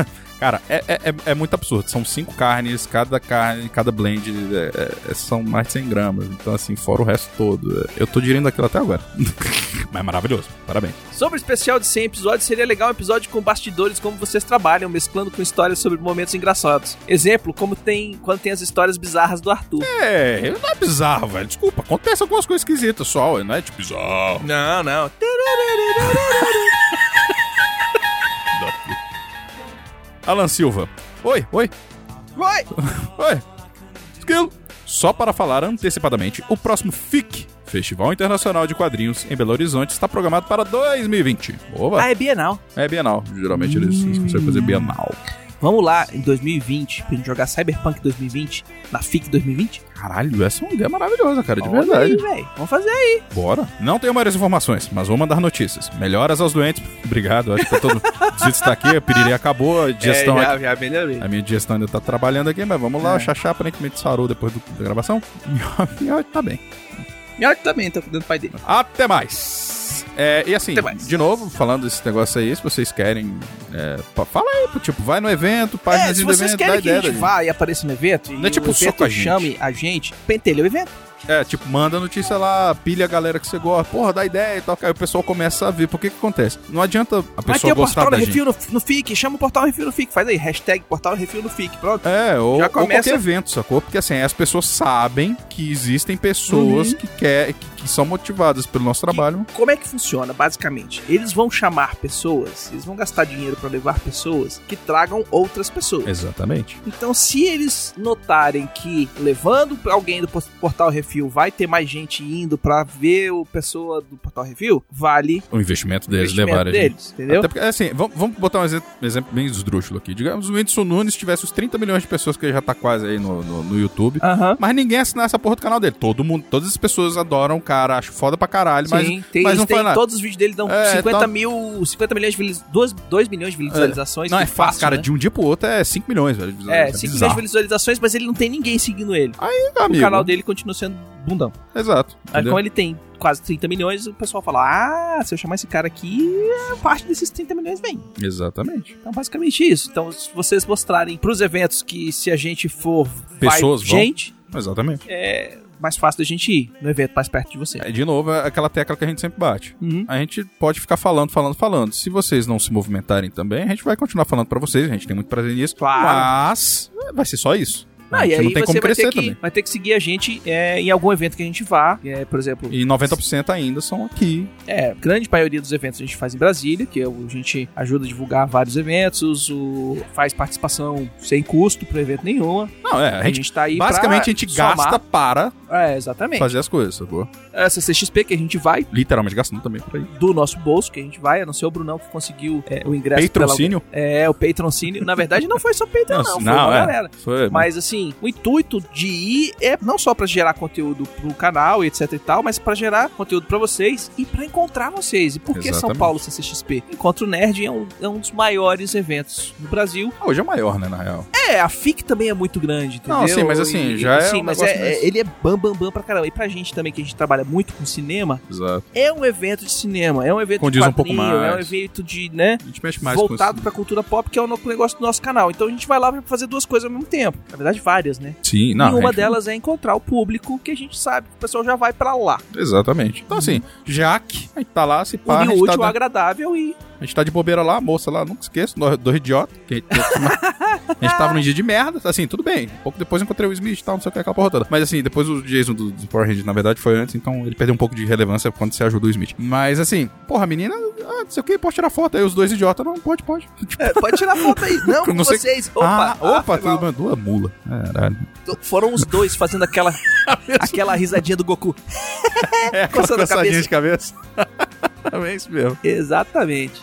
[LAUGHS] Cara, é, é, é- é muito absurdo. São cinco carnes, cada carne, cada blend é- é- são mais de 100 gramas. Então, assim, fora o resto todo. Eu tô digerindo aquilo até agora. [LAUGHS] Mas maravilhoso. Parabéns. Sobre o especial de 100 episódios, seria legal um episódio com bastidores como vocês trabalham, mesclando com histórias sobre momentos engraçados. Exemplo, como tem quando tem as histórias bizarras do Arthur. É, não é bizarro, velho. Desculpa, acontece algumas coisas esquisitas só, não é tipo bizarro. Não, não. Alan Silva. Oi, oi, Vai! [LAUGHS] oi. Esquilo. Só para falar antecipadamente, o próximo FIC, Festival Internacional de Quadrinhos, em Belo Horizonte, está programado para 2020. Oba! Ah, é Bienal. É Bienal. Geralmente eles, eles conseguem fazer Bienal. Vamos lá, em 2020, pra gente jogar Cyberpunk 2020 na FIC 2020? Caralho, essa é uma ideia maravilhosa, cara, de Olha verdade. aí. Vamos fazer aí. Bora. Não tenho mais informações, mas vou mandar notícias. Melhoras aos doentes. Obrigado, acho que tá todo. Zito está aqui, a piriri acabou, a digestão é, já, aqui. já melhorei. A minha digestão ainda tá trabalhando aqui, mas vamos lá. O Xaxá aparentemente sarou depois do- da gravação. [LAUGHS] Minha tá bem. Minha também tá cuidando do pai dele. Até mais. É, e assim, de novo, falando desse negócio aí, se vocês querem. É, fala aí, tipo, vai no evento, É, páginas se do vocês evento, dá querem que a ideia. gente vá e apareça no evento, Não é e tipo o evento a gente. chame a gente, pentelha o evento. É, tipo, manda notícia lá, pilha a galera que você gosta, porra, dá ideia e tal. Aí o pessoal começa a ver. Por que que acontece? Não adianta a Vai ter pessoa o gostar portal da gente. Refil no, no FIC, chama o portal Refil no FIC, faz aí, hashtag portal Refil no FIC, pronto. É, ou, Já ou começa- qualquer evento, sacou? Porque assim, as pessoas sabem que existem pessoas Uhum. que, quer, que, que são motivadas pelo nosso trabalho. Como é que funciona, basicamente? Eles vão chamar pessoas, eles vão gastar dinheiro pra levar pessoas que tragam outras pessoas. Exatamente. Então, se eles notarem que levando alguém do Portal Refil vai ter mais gente indo pra ver o pessoa do Portal Refil, vale O investimento deles gente. deles, entendeu? Até porque, assim, vamos, vamos botar um exemplo, exemplo bem esdrúxulo aqui. Digamos o Whindersson Nunes tivesse os 30 milhões de pessoas que ele já tá quase aí no, no, no YouTube. Aham. Mas ninguém assina essa porra do canal dele. Todo mundo, todas as pessoas adoram o cara, acham foda pra caralho, mas, Sim, tem, mas não têm- faz nada. todos os vídeos dele dão É, 50 então- mil, 50 milhões de visualizações, 2, 2 milhões de visualizações. Não, é fácil, cara. né? De um dia pro outro é 5 milhões, velho. É, 5 milhões bizarro. de visualizações, mas ele não tem ninguém seguindo ele. Aí, O amigo. canal dele continua sendo bundão. Exato. Aí, como ele tem quase 30 milhões, o pessoal fala: ah, se eu chamar esse cara aqui, parte desses 30 milhões vem. Exatamente. Então, basicamente isso. Então, se vocês mostrarem pros eventos que se a gente for, Pessoas vai vão. gente, Exatamente. é mais fácil da gente ir no evento mais perto de você. É, de novo, é aquela tecla que a gente sempre bate. Uhum. A gente pode ficar falando, falando, falando. Se vocês não se movimentarem também, a gente vai continuar falando pra vocês. A gente tem muito prazer nisso. Claro. Mas vai ser só isso. Ah, e gente aí não tem você como vai crescer ter, que, vai ter que seguir a gente é, em algum evento que a gente vá. É, por exemplo, E 90% ainda são aqui. É, grande maioria dos eventos a gente faz em Brasília, que é a gente ajuda a divulgar vários eventos, o, faz participação sem custo pro evento nenhuma. Não, é, a A gente. gente tá aí basicamente, a gente somar. gasta para É, exatamente. fazer as coisas, sacou? Essa CXP que a gente vai Literalmente gastando também por aí. do nosso bolso, que a gente vai, a não ser o Brunão que conseguiu é, o ingresso. Patrocínio? Pela, é, o Patroncínio. Na verdade, não foi só Patreon, não, foi não, é. galera. Foi, Mas assim, o intuito de ir é não só pra gerar conteúdo pro canal e etc e tal, mas pra gerar conteúdo pra vocês e pra encontrar vocês. E por que São Exatamente. Paulo CCXP? Encontro Nerd é um, é um dos maiores eventos no Brasil. Ah, Hoje é maior, né, na real. É, a FIC também é muito grande, entendeu? Não, sim, mas assim, já é Sim, um mas é, desse. ele é bam, bam, bam pra caramba. E pra gente também, que a gente trabalha muito com cinema, Exato. é um evento de cinema, é um evento Condiz de um pouco quadrinho, é um mais. evento de, né, A gente mexe mais voltado pra cultura pop, que é o negócio do nosso canal. Então a gente vai lá pra fazer duas coisas ao mesmo tempo. Na verdade, várias, né? Sim, não. e uma gente- delas é encontrar o público que a gente sabe que o pessoal já vai pra lá. Exatamente. Então, assim, já que a gente tá lá, se pá, a Unir o tá, útil da- agradável e a gente tá de bobeira lá, a moça lá, nunca esqueço, dois idiotas. que [LAUGHS] a gente- tava num dia de merda, assim, tudo bem. Um pouco depois encontrei o Smith e tal, não sei o que, aquela porra toda. Mas assim, depois o Jason do, do Power Rangers, na verdade, foi antes, então ele perdeu um pouco de relevância quando você ajudou o Smith. Mas assim, porra, a menina, ah, não sei o que, pode tirar foto. Aí os dois idiotas, não, pode, pode. Tipo, É, pode tirar foto aí. Não, [LAUGHS] não sei- vocês. Opa, ah, opa, ah, bem, duas mula. Caralho. Foram os dois fazendo aquela, [LAUGHS] aquela risadinha do Goku. É, Coçando a coçadinha de cabeça. é isso mesmo. Exatamente.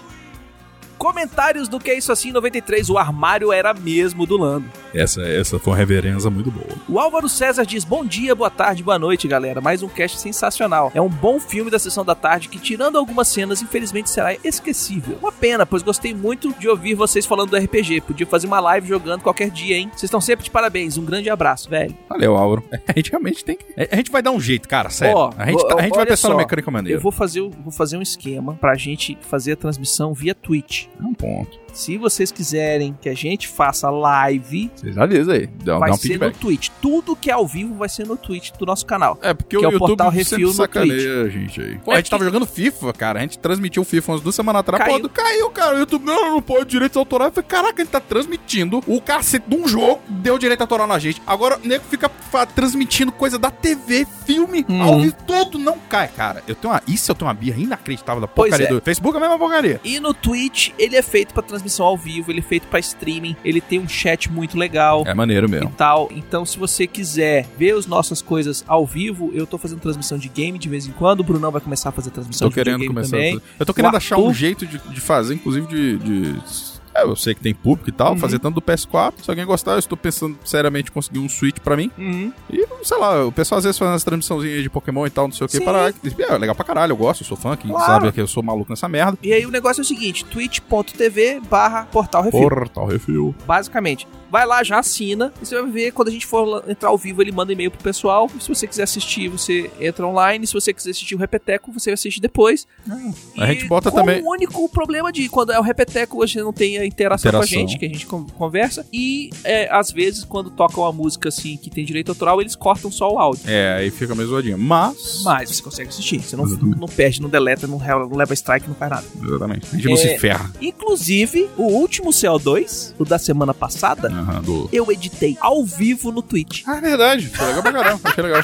Comentários do Que É Isso Assim 93. O armário era mesmo do Lando. Essa, essa foi uma reverência muito boa. O Álvaro César diz: Bom dia, boa tarde, boa noite, galera. Mais um cast sensacional. É um bom filme da sessão da tarde que, tirando algumas cenas, infelizmente será esquecível. Uma pena, pois gostei muito de ouvir vocês falando do RPG. Podia fazer uma live jogando qualquer dia, hein? Vocês estão sempre de parabéns. Um grande abraço, velho. Valeu, Álvaro. [LAUGHS] A gente realmente tem que. A gente vai dar um jeito, cara, sério. Ó, a gente, tá- a gente vai pensar na mecânica maneira. Eu vou fazer, vou fazer um esquema pra gente fazer a transmissão via Twitch. É um ponto. Se vocês quiserem que a gente faça live, Vocês avisam aí. Dá, vai dá um ser feedback. no Twitch. Tudo que é ao vivo vai ser no Twitch do nosso canal. É, porque Que o é o YouTube Portal Refil no sacaneia a gente aí. Pô, É a gente tava jogando FIFA, cara. A gente transmitiu o FIFA umas duas semanas atrás. Caiu. Pô, caiu, cara. O YouTube, não, não pode direitos autorais. Eu falei, caraca, ele tá transmitindo o cacete de um jogo, deu direito autoral na gente. Agora o nego fica transmitindo coisa da TV, filme, Uhum. ao vivo, tudo não cai, cara. Eu tenho uma, isso eu tenho uma birra inacreditável da porcaria é. do Facebook, é a mesma porcaria. E no Twitch, ele é feito pra transmissão ao vivo, ele é feito pra streaming, ele tem um chat muito legal. É maneiro E mesmo. tal. Então, se você quiser ver as nossas coisas ao vivo, eu tô fazendo transmissão de game de vez em quando. O Brunão vai começar a fazer transmissão Tô de querendo começar. também. Eu tô querendo O achar um Arthur- jeito de, de fazer, inclusive de. de- é, eu sei que tem público e tal, Uhum. fazer tanto do PS4. Se alguém gostar, eu estou pensando seriamente em conseguir um Switch pra mim. Uhum. E, sei lá, o pessoal às vezes faz umas transmissãozinhas de Pokémon e tal, não sei o que. Para... É legal pra caralho, eu gosto, eu sou fã, quem Claro. sabe que eu sou maluco nessa merda. E aí o negócio é o seguinte, twitch.tv barra portal refil. Portal Refil. Basicamente. Vai lá, já assina. E você vai ver quando a gente for entrar ao vivo, ele manda e-mail pro pessoal. E se você quiser assistir, você entra online. Se você quiser assistir o Repeteco, você assiste depois. A E gente bota também- o único problema de quando é o Repeteco, a gente não tem a interação, com a Interação. gente, que a gente con- conversa. E é, às vezes, quando toca uma música assim que tem direito autoral, eles cortam só o áudio. É, aí fica meio zoadinho. Mas. Mas você consegue assistir. Você não, Exatamente. não perde, não deleta, não, não leva strike, não faz nada. Exatamente. A gente não É. se ferra. Inclusive, o último CO2, o da semana passada, Aham, do. eu editei ao vivo no Twitch. Ah, é verdade. Foi legal pra caramba, achei legal.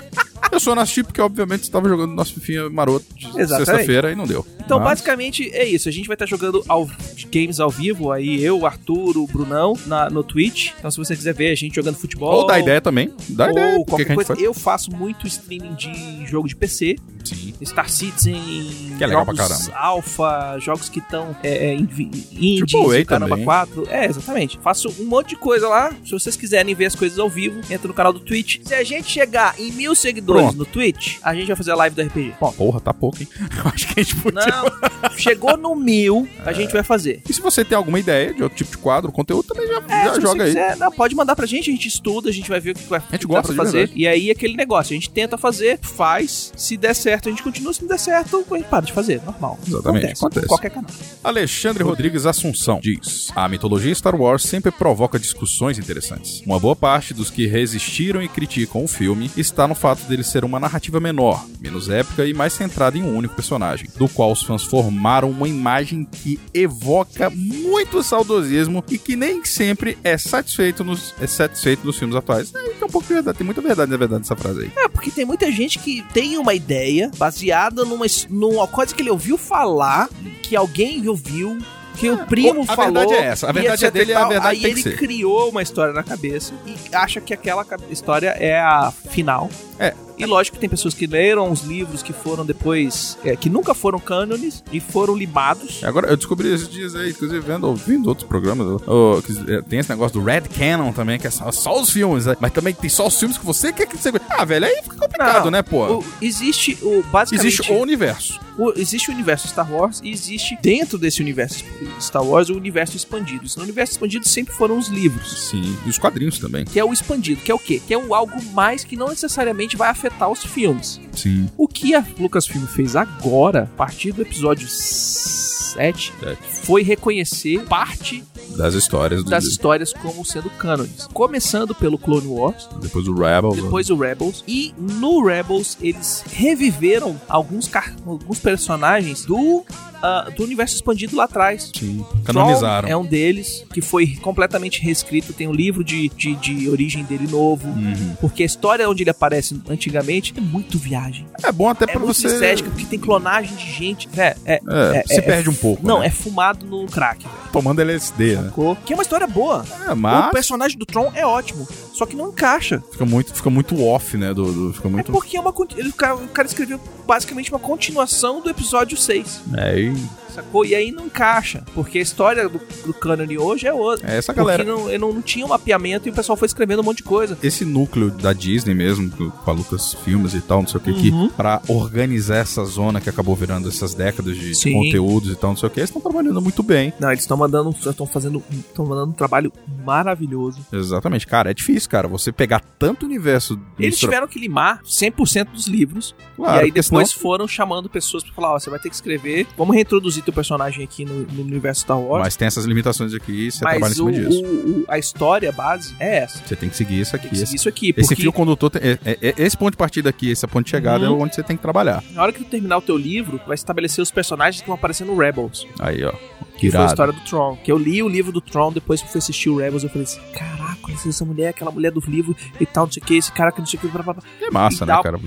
Eu só não assisti porque, obviamente, estava jogando nosso fifinha maroto de sexta-feira e não deu. Então, Mas- basicamente, é isso. A gente vai estar jogando ao- games ao vivo, aí eu, o Arthur, o Brunão, na, no Twitch. Então, se você quiser ver a gente jogando futebol. Ou dá ideia também. Dá ou ideia. que qualquer coisa. Eu faço muito streaming de jogo de PC. Sim. Star Citizen, Que é legal jogos alpha, jogos que estão é, é, indies, Triple A o caramba também. 4. É, exatamente. Faço um monte de coisa lá. Se vocês quiserem ver as coisas ao vivo, entra no canal do Twitch. Se a gente chegar em mil seguidores Pronto. no Twitch, a gente vai fazer a live do RPG. Bom, Porra, tá pouco, hein? [LAUGHS] Eu acho que a gente podia. não, [LAUGHS] chegou no mil, a gente vai fazer. E se você tem alguma ideia de outro tipo de quadro, conteúdo, também já, É, já se joga você aí. quiser, não, pode mandar pra gente, a gente estuda, a gente vai ver o que vai A gente gosta pra de fazer. E aí aquele negócio, a gente tenta fazer, faz, se der certo, a gente continua. Se não der certo, a gente para de fazer. Normal. Exatamente, Acontece. acontece. Qualquer canal. Alexandre Rodrigues Assunção diz: A mitologia Star Wars sempre provoca discussões interessantes. Uma boa parte dos que resistiram e criticam o filme está no fato dele ser uma narrativa menor, menos épica e mais centrada em um único personagem, do qual os fãs formaram uma imagem que evoca muito saudosismo e que nem sempre é satisfeito nos, é satisfeito nos filmes atuais. É, tem um pouco de verdade, tem muita verdade na verdade nessa frase aí. É, porque tem muita gente que tem uma ideia baseada numa, numa coisa que ele ouviu falar, que alguém ouviu, que o primo a falou. verdade é essa, a verdade é dele e a verdade Aí ele criou uma história na cabeça e acha que aquela história é a final. É. E lógico que tem pessoas que leram os livros que foram depois, é, que nunca foram cânones e foram limados. Agora, eu descobri esses dias aí, inclusive vendo, ouvindo outros programas, ó, que, é, tem esse negócio do Red Canon também, que é só, só os filmes, né? mas também tem só os filmes que você quer que você... Ah, velho, aí fica complicado, Não, né, pô? O- existe o basicamente Existe o universo. o- existe o universo Star Wars e existe dentro desse universo Star Wars o universo expandido. No universo expandido sempre foram os livros. Sim, e os quadrinhos também. Que é o expandido, que é o quê? Que é o algo mais que não necessariamente vai afetar os filmes. Sim. O que a Lucasfilm fez agora, a partir do episódio 7, Sete. foi reconhecer parte Das histórias, das histórias como sendo cânones. Começando pelo Clone Wars, depois do Rebels. depois o Rebels, e no Rebels eles reviveram alguns, car- alguns personagens do, ah, do universo expandido lá atrás. Sim, canonizaram. É um deles, que foi completamente reescrito, tem um livro de, de, de origem dele novo. Uhum. Porque a história onde ele aparece antigamente é muito viagem. É bom até É pra muito você... estética, porque tem clonagem de gente. É, É, é- se é- perde um pouco, Não, né? é fumado no crack. Tomando LSD, né? Sacou? Que é uma história boa. É, mas O personagem do Tron é ótimo, só que não encaixa. fica muito, fica muito off, né? Do, do- fica É muito... porque é uma, o, cara, o cara escreveu basicamente uma continuação do episódio 6. É, e Sacou? E aí não encaixa. Porque a história do, do cânone hoje é outra. é essa Porque galera... não, ele não, não tinha um mapeamento e o pessoal foi escrevendo um monte de coisa. esse núcleo da Disney mesmo, com com a Lucas Filmes e tal, não sei o que, Uhum. que pra organizar essa zona que acabou virando essas décadas de conteúdos e tal, não sei o que, eles estão trabalhando muito bem. Não, eles estão mandando, estão fazendo, estão mandando um trabalho maravilhoso. Exatamente, cara, é difícil, cara, você pegar tanto universo. Eles mistura- tiveram que limar 100% dos livros. Claro, e aí porque depois senão- foram chamando pessoas pra falar, ó, você vai ter que escrever, vamos reintroduzir teu personagem aqui no, no universo Star Wars. Mas tem essas limitações aqui e você trabalha em cima disso. o- o- a história base é essa. Você tem que seguir isso aqui. Tem Esse, isso aqui, esse porque fio condutor, é- é- é- esse ponto de partida aqui, esse ponto de chegada Uhum. é onde você tem que trabalhar. na hora que tu terminar o teu livro, vai estabelecer os personagens que vão aparecer no Rebels. Aí, ó. Que foi a história do Tron. Que eu li o livro do Tron, depois que eu fui assistir o Rebels, eu falei assim, caraca, essa mulher, aquela mulher do livro e tal, não sei o que, esse cara que não sei o que, blá, blá, blá. É massa, né, cara?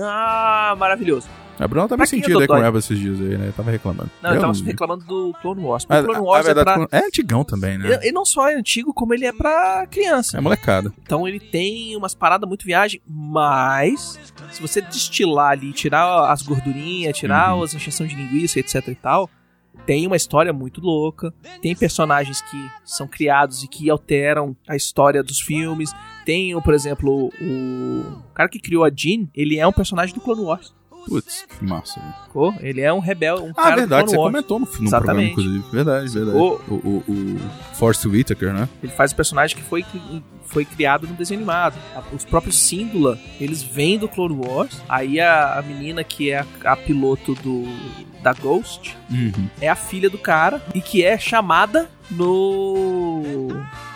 Ah, maravilhoso. A Bruna tava sentido é aí com o? Rebels esses dias aí, né? Tava reclamando. Não, eu, tava não- reclamando do Clone Wars. A, O Clone a- a Wars é verdade, pra... é antigão também, né? Ele não só é antigo, como ele é pra criança. É molecada. Então ele tem umas paradas muito viagem, mas se você destilar ali, tirar as gordurinhas, tirar Uhum. as injeções de linguiça, etc e tal, tem uma história muito louca. Tem personagens que são criados e que alteram a história dos filmes. Tem, por exemplo, o cara que criou a Jean, ele é um personagem do Clone Wars. Putz, que massa. sacou? Ele é um rebelde, um Ah, cara verdade, do você comentou no, no programa, Exatamente. inclusive. Verdade, verdade. O- O, o, o Force Whitaker, né? Ele faz o personagem que foi, foi criado no desenho animado. Os próprios Síndula, eles vêm do Clone Wars. Aí a, a menina que é a, a piloto do da Ghost Uhum. é a filha do cara e que é chamada no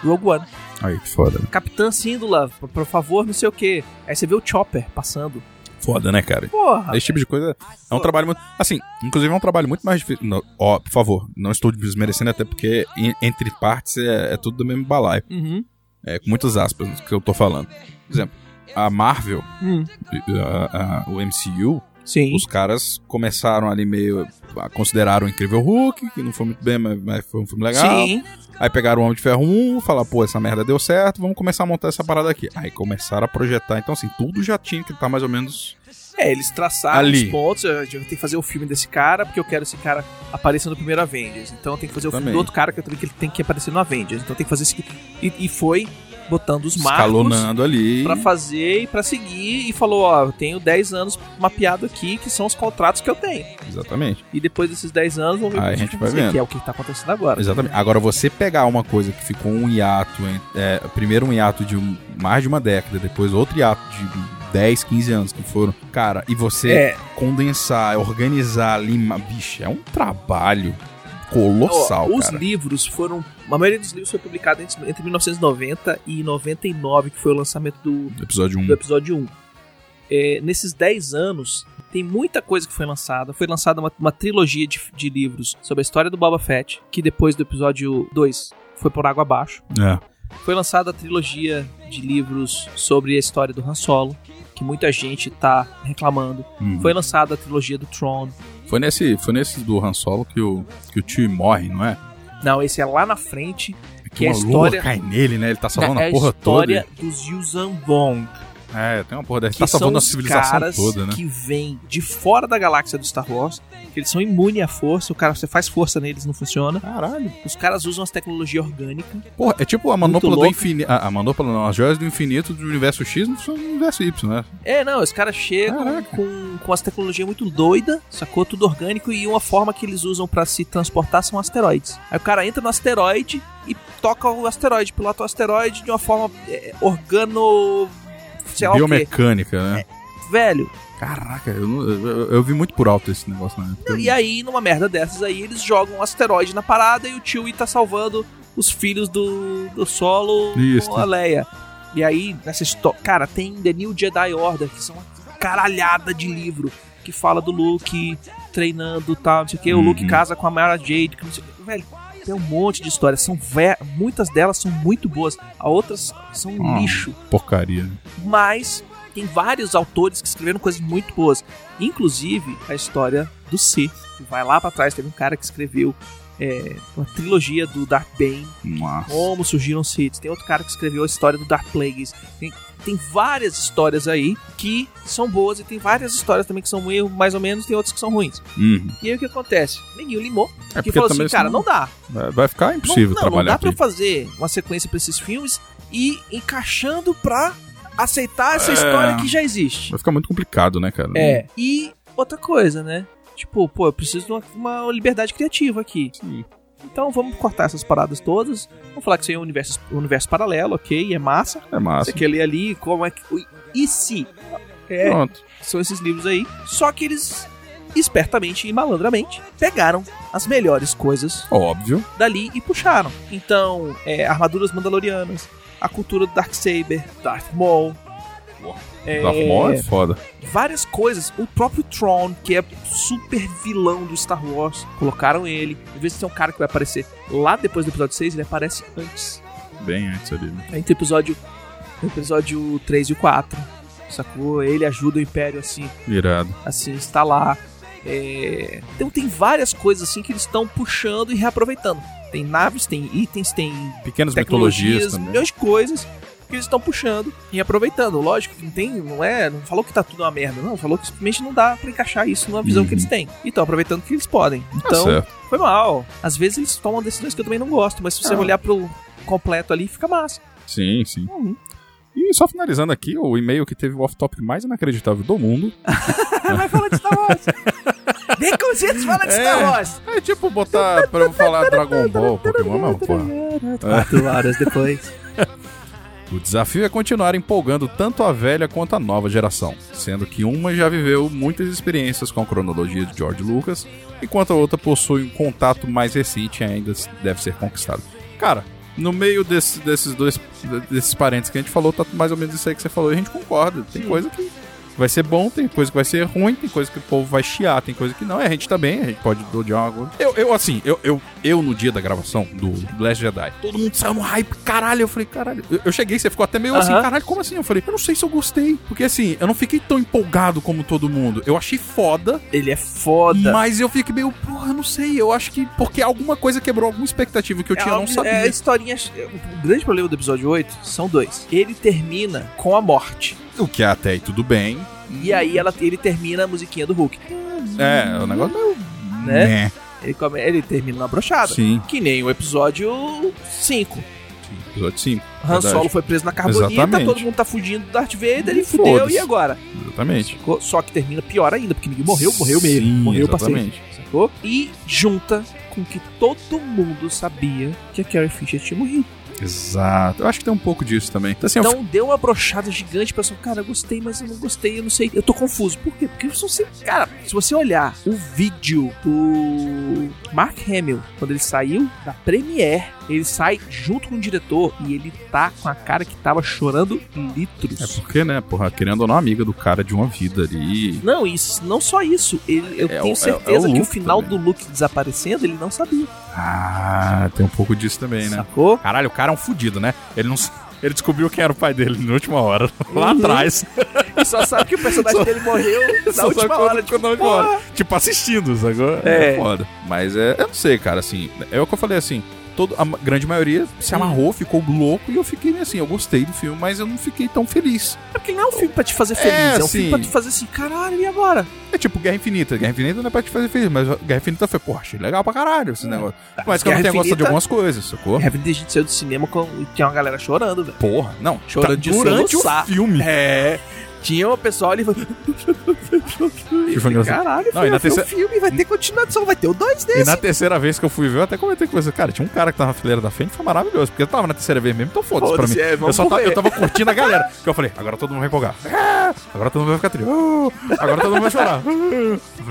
Rogue One. Aí, que foda. Capitã Síndula, por, por favor, não sei o que. Aí você vê o Chopper passando. Foda, né, cara? Porra! Esse tipo de coisa é um trabalho muito. Assim, inclusive é um trabalho muito mais difícil. Não, ó, por favor, não estou desmerecendo, até porque entre partes é, é tudo do mesmo balaio. Uhum. É, com muitas aspas que eu tô falando. Por exemplo, a Marvel, Hum, a- a- o MCU, sim. os caras começaram ali meio. A considerar o Incrível Hulk, que não foi muito bem, mas, foi um filme legal. Sim. Aí pegaram o Homem de Ferro 1, falaram, pô, essa merda deu certo, vamos começar a montar essa parada aqui. Aí começaram a projetar. Então, assim, tudo já tinha que estar mais ou menos. É, eles traçaram Ali. os pontos. A gente tem que fazer o filme desse cara, porque eu quero esse cara aparecer no primeiro Avengers. Então tem que fazer o filme Também. do outro cara que eu também que ele tem que aparecer no Avengers. Então tem que fazer esse. E, e foi botando os marcos escalonando ali. pra fazer e pra seguir. E falou: Ó, eu tenho 10 anos mapeado aqui, que são os contratos que eu tenho. Exatamente. E depois desses 10 anos, vamos ver Aí a gente vai fazer, vendo. Que é o que tá acontecendo agora. Exatamente. Agora, você pegar uma coisa que ficou um hiato, é, primeiro um hiato de um- mais de uma década, depois outro hiato de 10, 15 anos que foram. Cara, e você É. condensar, organizar, limar. Bicho, é um trabalho colossal, os cara. livros foram. A maioria dos livros foi publicada entre, entre 1990 e 99, que foi o lançamento do, Episódio 1. do episódio 1. É, nesses 10 anos, tem muita coisa que foi lançada. Foi lançada uma, uma trilogia de, de livros sobre a história do Boba Fett, que depois do episódio 2 foi por água abaixo. É. Foi lançada a trilogia de livros sobre a história do Han Solo, que muita gente tá reclamando. Hum. Foi lançada a trilogia do Tron. Foi nesse, foi nesse do Han Solo que o, que o tio morre, não é? Não, esse é lá na frente, que é a história. cai nele, né? Ele tá salvando é a a porra história toda. dos Yuuzhan Vong. É, tem uma porra dessa. que Tá salvando a civilização caras toda, né? que vêm de fora da galáxia do Star Wars, que eles são imunes à força, o cara, você faz força neles, não funciona. Caralho. Os caras usam as tecnologias orgânicas. Porra, é tipo a manopla do infinito. A, a manopla não, as joias do infinito do universo X não são do universo Y, né? É, não, os caras chegam Caraca. com, com as tecnologias muito doidas, sacou? Tudo orgânico e uma forma que eles usam pra se transportar são asteroides. Aí o cara entra no asteroide e toca o asteroide, pilota o asteroide de uma forma é, organo. O quê. Biomecânica, né? Velho, Caraca, eu, eu, eu- vi muito por alto esse negócio, né? E aí, numa merda dessas aí, eles jogam um asteroide na parada e o Chewie tá salvando os filhos do, do solo Isso. com a Leia. E aí, nessa história... Cara, tem The New Jedi Order, que são uma caralhada de livro que fala do Luke treinando e tal, não sei o que. O Uhum. Luke casa com a Mara Jade, que não sei o que. Velho, tem um monte de histórias. São. Muitas delas são muito boas. As outras são um Ah. lixo Porcaria. mas tem vários autores que escreveram coisas muito boas. Inclusive a história do C, que vai lá pra trás. Teve um cara que escreveu é, uma trilogia do Darth Bane, Nossa. como surgiram os Sith. Tem outro cara que escreveu a história do Darth Plagueis. Tem, tem várias histórias aí que são boas e tem várias histórias também que são meio mais ou menos, tem outras que são ruins. Uhum. E aí o que acontece? Neguinho limou, É que porque falou assim, cara, senão não dá. vai- ficar Não, impossível não, não trabalhar dá pra aqui. fazer uma sequência pra esses filmes e encaixando pra aceitar essa É. história que já existe. Vai ficar muito complicado, né, cara? É. E outra coisa, né? Tipo, pô, eu preciso de uma, uma liberdade criativa aqui. Sim. Então vamos cortar essas paradas todas. Vamos falar que isso aí é um universo, um universo paralelo, ok? É massa. É massa. Você quer ler ali como é que. E se? É, Pronto. são esses livros aí. Só que eles, espertamente e malandramente, pegaram as melhores coisas Óbvio. dali e puxaram. Então, é, armaduras mandalorianas, a cultura do Darksaber, Darth Maul. É, Darth é foda. várias coisas. O próprio Tron, que é super vilão do Star Wars, colocaram ele. Às vezes tem um cara que vai aparecer lá depois do episódio 6, ele aparece antes. Bem antes ali, né? Entre o episódio, episódio 3 e o 4. Sacou? Ele ajuda o Império assim, Irado. assim, está lá. É, Então tem várias coisas assim que eles estão puxando e reaproveitando. Tem naves, tem itens, tem Pequenas mitologias também. milhões de coisas que eles estão puxando e aproveitando. Lógico que não tem, não é, não falou que tá tudo uma merda, não, falou que simplesmente não dá pra encaixar isso numa visão Uhum. que eles têm. E estão aproveitando o que eles podem. Tá Então, certo. foi mal. Às vezes eles tomam decisões que eu também não gosto, mas se você Ah. olhar pro completo ali, fica massa. Sim, sim. Uhum. E só finalizando aqui, o e-mail que teve o off-topic mais inacreditável do mundo. [LAUGHS] Vai falar de Star Wars. Com os gente fala de Star É. Wars. É tipo botar pra eu falar Dragon Ball, Pokémon, não, porra. Quatro horas depois. [LAUGHS] O desafio é continuar empolgando tanto a velha quanto a nova geração, sendo que uma já viveu muitas experiências com a cronologia de George Lucas, enquanto a outra possui um contato mais recente e ainda deve ser conquistado. Cara, no meio desse- desses dois desses parentes que a gente falou, tá mais ou menos isso aí que você falou e a gente concorda. Tem coisa que vai ser bom, tem coisa que vai ser ruim, tem coisa que o povo vai chiar, tem coisa que não. E a gente tá bem, a gente pode odiar uma coisa. Eu, eu assim, eu, eu, eu no dia da gravação do Last Jedi, todo mundo saiu no hype, caralho. Eu falei, caralho. Eu, eu cheguei, você ficou até meio assim, Aham. caralho, como assim? Eu falei, eu não sei se eu gostei. Porque assim, eu não fiquei tão empolgado como todo mundo. Eu achei foda, Ele é foda. mas eu fiquei meio, porra, eu não sei. Eu acho que. Porque alguma coisa quebrou alguma expectativa que eu tinha, eu não sabia. É, historinhas. O grande problema do episódio 8 são dois. Ele termina com a morte. O que é até aí tudo bem. E aí ela, ele termina a musiquinha do Hulk. É, o negócio meio. Né? Né? Ele, come- ele termina na brochada. Sim. Que nem o episódio 5. Episódio 5. Han verdade. Solo foi preso na carbonita, Exatamente. todo mundo tá fugindo do Darth Vader, ele E fudeu, e agora? Exatamente. Só que termina pior ainda, porque ninguém morreu, morreu mesmo. Sim, morreu pra exatamente. sempre. Sacou? E junta com que todo mundo sabia que a Carrie Fisher tinha morrido. Exato. Eu acho que tem um pouco disso também. Então, assim, eu Então deu uma brochada gigante, pessoal, cara, eu gostei, mas eu não gostei, eu não sei, eu tô confuso. Por quê? Porque se você, cara, se você olhar o vídeo do Mark Hamill, quando ele saiu da Premiere, ele sai junto com o diretor e ele tá com a cara que tava chorando litros. É porque, né, porra, querendo ou não, amiga do cara de uma vida ali. Não, isso, não só isso. Ele, eu É tenho é- certeza é o que o final também. do Luke desaparecendo, ele não sabia. Ah, tem um pouco disso também, né? Sacou? Caralho, o cara é um fudido, né? Ele não. Ele descobriu quem era o pai dele na última hora, [LAUGHS] lá Uhum. atrás. E só sabe que o personagem [LAUGHS] Só- dele morreu [LAUGHS] na Só última hora. quando Tipo, vou embora. Tipo, assistindo, sacou? É. É. foda. Mas é, eu não sei, cara, assim, é o que eu falei, assim, todo, a grande maioria se amarrou, ficou louco, e eu fiquei assim, eu gostei do filme, mas eu não fiquei tão feliz. É porque não é um filme pra te fazer feliz, É, é, um filme sim. pra te fazer assim, caralho, e agora? É tipo Guerra Infinita. Guerra Infinita não é pra te fazer feliz, mas Guerra Infinita foi, porra, achei legal pra caralho esse negócio. Mas que eu Guerra não tenha gostado de Infinita- algumas coisas, sacou? Heaven a gente saiu do cinema com e tinha uma galera chorando, velho. Porra, não. Chorando tá de durante o filme. É. Tinha uma pessoa ali e. [LAUGHS] Caralho, Não, e foi terceira- filme, vai ter continuação, vai ter o dois E desse. na terceira vez que eu fui ver, eu até comentei com você, cara, tinha um cara que tava na fileira da frente, foi maravilhoso, porque eu tava na terceira vez mesmo, então foda-se pra mim. É, eu, só tava, eu tava curtindo a galera. [LAUGHS] Que eu falei, agora todo mundo vai empolgar. [LAUGHS] Ah, Agora todo mundo vai ficar triste. Uh, Agora todo mundo vai chorar.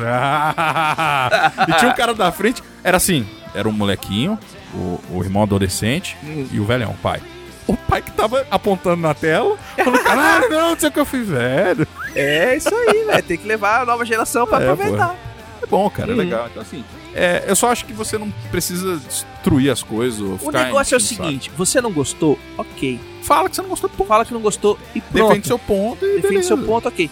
Ah. E tinha um cara da frente, era assim, era um molequinho, o, o irmão adolescente Hum. e o velhão, o pai. O pai que tava apontando na tela, falando, caralho, não, não sei o que eu fui, velho. É isso aí, velho. Tem que levar a nova geração pra É, aproveitar. É bom, cara, Uhum. é legal. Então, assim, é, eu só acho que você não precisa destruir as coisas ou O negócio é o seguinte: você não gostou? Ok. Fala que você não gostou, pô. Fala que não gostou e pronto. Defende seu ponto e Defende beleza. seu ponto, ok.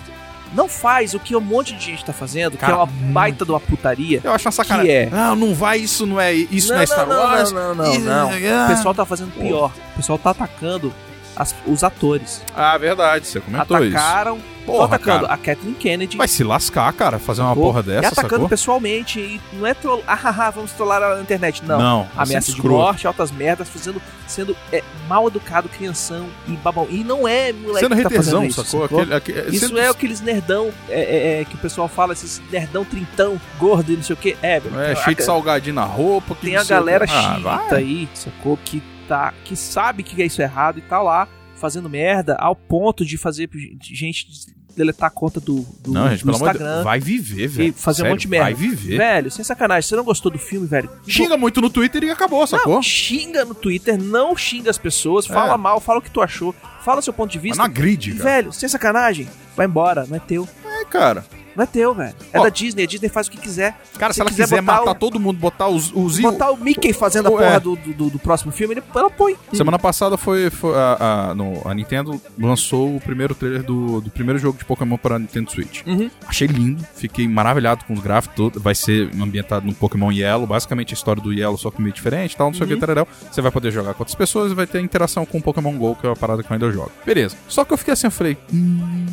Não faz o que um monte de gente tá fazendo, Cara, que é uma baita de uma putaria. Eu acho uma sacanagem. Que é? Não, não vai, isso não é isso não, não, é Star não, Wars. não, não, não, não. ah. O pessoal tá fazendo pior. O pessoal tá atacando as- os atores. Ah, verdade, você comentou isso. Atacaram. Porra, atacando cara. a Kathleen Kennedy. Vai se lascar, cara, fazer uma porra E dessa, atacando sacou? pessoalmente. E não é troll... ah, haha, vamos trollar na internet. Não. Não, Ameaça assim, de morte, altas merdas, fazendo, sendo é, mal educado, crianção e babão. E não é moleque Sendo que tá fazendo retezão, isso, sacou? sacou? Aquele, aquele, Isso sendo- é aqueles nerdão é, é, é, que o pessoal fala, esses nerdão trintão, gordo e não sei o que. É, velho. É, a- cheio de salgadinho na roupa. Tem a galera quê. Ah, aí, sacou? Que, tá, que sabe que é isso errado e tá lá fazendo merda ao ponto de fazer de gente deletar a conta do, do, Não, gente, do pelo amor de Instagram. Deus. Vai viver, velho. fazer um Sério, monte de merda. Vai viver. Velho, sem sacanagem, você não gostou do filme, velho? Xinga muito no Twitter e acabou, sacou? Não, xinga no Twitter, não xinga as pessoas, fala É. mal, fala o que tu achou, fala o seu ponto de Mas vista. não agride, cara. Velho, sem sacanagem, vai embora, não é teu. É, cara. Não é teu, velho. É Ó. da Disney, a Disney faz o que quiser. Cara, se, Se ela quiser quiser, matar o- todo mundo, botar os... os Botar o Mickey fazendo a porra é. do, do, do próximo filme, ele, ela põe. Semana passada foi, foi a, a, no- a Nintendo lançou o primeiro trailer do, do primeiro jogo de Pokémon para Nintendo Switch. Uhum. Achei lindo, fiquei maravilhado com os gráficos. Todo, vai ser ambientado no Pokémon Yellow, basicamente a história do Yellow, só que meio diferente, tal, não sei o que, tararel. Você vai poder jogar com outras pessoas e vai ter interação com o Pokémon GO, que é uma parada que eu ainda jogo. Beleza. Só que eu fiquei assim, eu falei. Hum,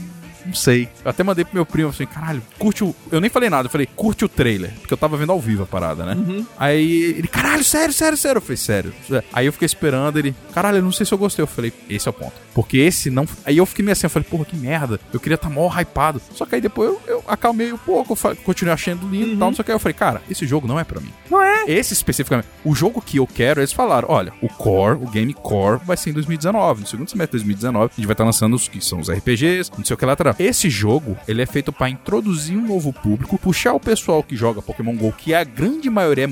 não sei. Eu até mandei pro meu primo assim, caralho, curte o. Eu nem falei nada, eu falei, curte o trailer. Porque eu tava vendo ao vivo a parada, né? Uhum. Aí ele, caralho, sério, sério, sério. Eu falei, sério. Aí eu fiquei esperando ele, caralho, eu não sei se eu gostei. Eu falei, esse é o ponto. Porque esse não. Aí eu fiquei meio assim, eu falei, porra, que merda. Eu queria estar tá mó hypado. Só que aí depois eu, eu acalmei um pouco, continuei achando lindo e tal, não sei o que. Aí eu falei, cara, esse jogo não é pra mim. Não é? Esse especificamente. O jogo que eu quero, eles falaram: olha, o core, o game core, vai ser em 2019. No segundo semestre de 2019, a gente vai estar lançando os que são os RPGs, não sei o que lá. Tará. Esse jogo, ele é feito pra introduzir um novo público, puxar o pessoal que joga Pokémon GO, que é a grande maioria é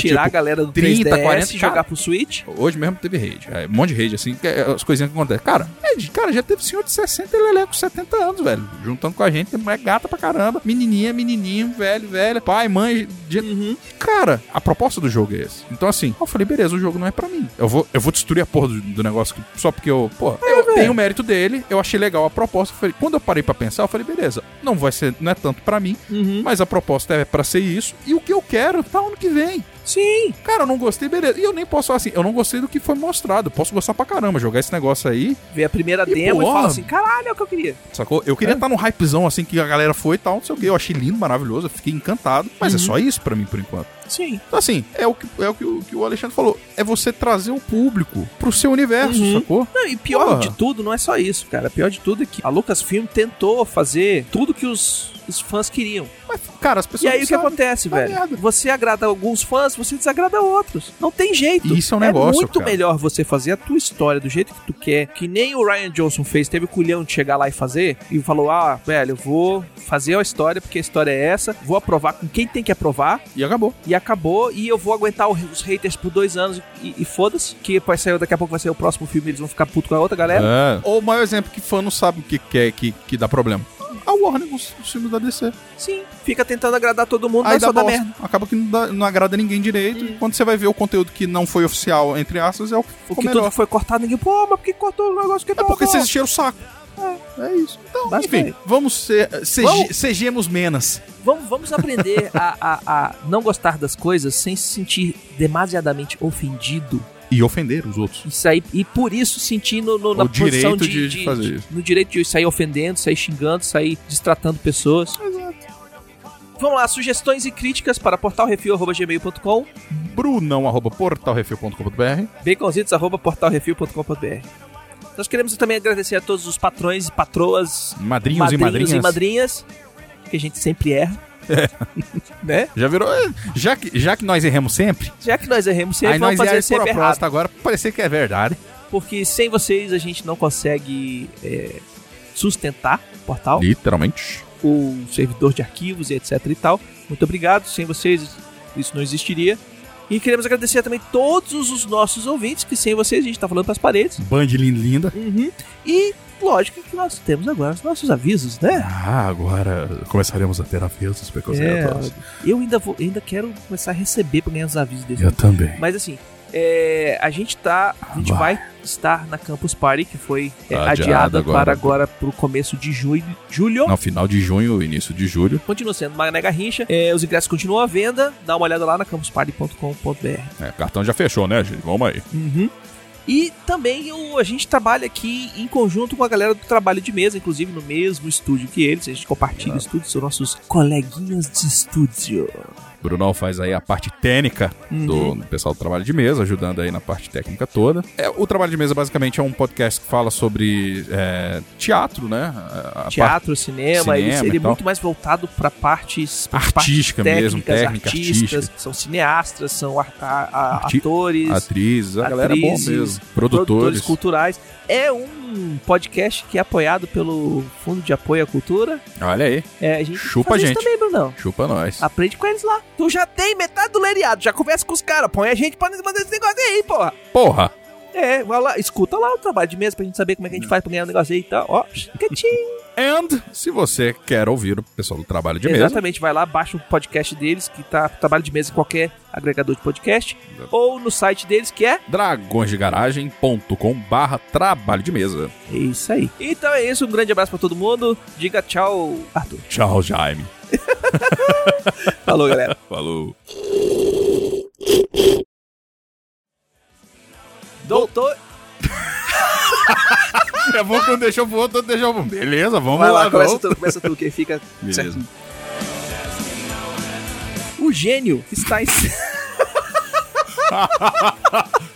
Tirar a tipo, galera do 30, 3DS 40, e jogar cara. pro Switch. Hoje mesmo teve raid. É, um monte de raid, assim, é as coisinhas que acontecem. Cara, é cara, já teve senhor de 60 e lelé com 70 anos, velho. Juntando com a gente, mulher gata pra caramba. Menininha, menininho, velho, velho. Pai, mãe. de- Uhum. Cara, a proposta do jogo é esse. Então, assim, eu falei, beleza, o jogo não é pra mim. Eu vou, eu vou destruir a porra do, do negócio só porque eu, pô, eu tenho o mérito dele, eu achei legal a proposta. Falei, quando eu parei pra pensar, eu falei, beleza, não vai ser, não é tanto pra mim, Uhum. mas a proposta é pra ser isso. E o que eu quero tá ano que vem. Sim. Cara, eu não gostei, beleza. E eu nem posso falar assim, eu não gostei do que foi mostrado. Eu posso gostar pra caramba, jogar esse negócio aí, Vê a primeira E, demo e porra. fala assim: caralho, é o que eu queria. sacou? Eu queria É. estar no hypezão assim que a galera foi e tal, não sei o que. Eu achei lindo, maravilhoso, eu fiquei encantado. Mas é Uhum. só isso pra mim por enquanto. Sim. Então, assim, é o que, é o, que, o que o Alexandre falou. É você trazer o público pro seu universo, Uhum. sacou? Não, e pior Porra. de tudo, não é só isso, cara. Pior de tudo é que a Lucasfilm tentou fazer tudo que os os fãs queriam. Mas, cara, as E pessoas aí não o que acontece, velho? merda. Você agrada alguns fãs, você desagrada outros. Não tem jeito. Isso é um negócio, muito cara. melhor você fazer a tua história do jeito que tu quer, que nem o Ryan Johnson fez, teve o culhão de chegar lá e fazer, e falou: "Ah, velho, eu vou fazer a história porque a história é essa, vou aprovar com quem tem que aprovar E acabou. e acabou e eu vou aguentar os haters por dois anos e, e foda-se, que vai sair daqui a pouco vai ser o próximo filme, eles vão ficar puto com a outra galera. É. Ou o maior exemplo que fã não sabe o que quer, que, que dá problema. A Warner com os, filmes da DC. Sim, fica tentando agradar todo mundo, Aí mas dá só dá merda. Acaba que não, dá- não agrada ninguém direito. E quando você vai ver o conteúdo que não foi oficial, entre aspas, é o que O que melhor. tudo foi cortado, ninguém, pô, mas por que cortou o negócio que É porque vocês encheram o saco. É, é isso. Então, Basicamente. enfim, vamos ser. Vamos- Sejamos menos. Vamos, vamos aprender a, a, a não gostar das coisas sem se sentir demasiadamente ofendido. E ofender os outros. E, sair, e por isso sentir no, no- na posição direito de, de- de fazer isso. No direito de sair ofendendo, sair xingando, sair destratando pessoas. Vamos lá, sugestões e críticas para portalrefil.gmail.com, Brunão, arroba portalrefil.com.br. baconzitos.portalrefil.com.br. Nós queremos também agradecer a todos os patrões e patroas, Madrinhos, e madrinhas. e madrinhas, que a gente sempre erra. [LAUGHS] né? Já virou. Já que, já que nós erramos sempre, Já que nós erramos sempre, aí vamos nós fazer sempre errado. proposta agora parecer que é verdade. Porque sem vocês a gente não consegue é, sustentar o portal, Literalmente. o servidor de arquivos e etc e tal. Muito obrigado. Sem vocês isso não existiria. E queremos agradecer também todos os nossos ouvintes, que sem vocês a gente tá falando pras paredes. Band linda, linda. Uhum. E lógico que nós temos agora os nossos avisos, né? Ah, agora começaremos a ter avisos É, preconceituosos. eu ainda, vou, ainda quero começar a receber pra ganhar os avisos desse Eu também. Mas assim, é, a gente tá. A gente Vai. vai estar na Campus Party, que foi é, Adiada adiada agora. para agora pro começo de julho. julho. No final de junho, início de julho. Continua sendo Mané Garrincha. É, os ingressos continuam à venda. Dá uma olhada lá na campusparty.com.br. É, o cartão já fechou, né, gente? Vamos aí. Uhum. E também o- a gente trabalha aqui em conjunto com a galera do trabalho de mesa, inclusive no mesmo estúdio que eles. A gente compartilha o estúdio, são nossos coleguinhas de estúdio. Brunão faz aí a parte técnica do, do pessoal do trabalho de mesa, ajudando aí na parte técnica toda. É, o trabalho de mesa basicamente é um podcast que fala sobre é, teatro, né? A- Teatro, cinema, ele, cinema ele e é muito mais voltado para partes Artística partes mesmo, técnicas, técnica, artistas, artística. são cineastas, são a- a- Arti- atores, Atrizes, a galera é atrizes, mesmo. produtores Produtores. culturais. É um podcast que é apoiado pelo Fundo de Apoio à Cultura. Olha aí, É, a gente Chupa a gente. também, Brunão. chupa nós. Aprende com eles lá. Tu já tem metade do leriado, já conversa com os caras, põe a gente pra mandar esse negócio aí, porra. Porra! É, vai lá, escuta lá o trabalho de mesa pra gente saber como é que a gente faz pra ganhar um negócio aí e tal. Ó, quietinho. And, se você quer ouvir o pessoal do trabalho de mesa, Exatamente, vai lá, baixa o podcast deles, que tá trabalho de mesa em qualquer agregador de podcast, ou no site deles, que é dragõesdegaragem.com barra trabalho de mesa. é isso aí. Então é isso, um grande abraço pra todo mundo. Diga tchau, Arthur. Tchau, Jaime. [LAUGHS] Falou, galera. Falou. Doutor. É bom que um deixou pro outro, outro deixou pro outro. Beleza, vamos Vai lá. lá, começa tu, começa tu, que fica Beleza. certinho. O gênio está em... [LAUGHS]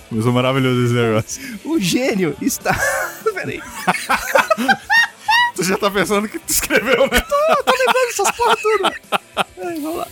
Começou maravilhoso esse negócio. O gênio está... [LAUGHS] Peraí. Tu já tá pensando que tu escreveu, né? tô, tô lembrando essas porra tudo. [LAUGHS] É, vamos lá.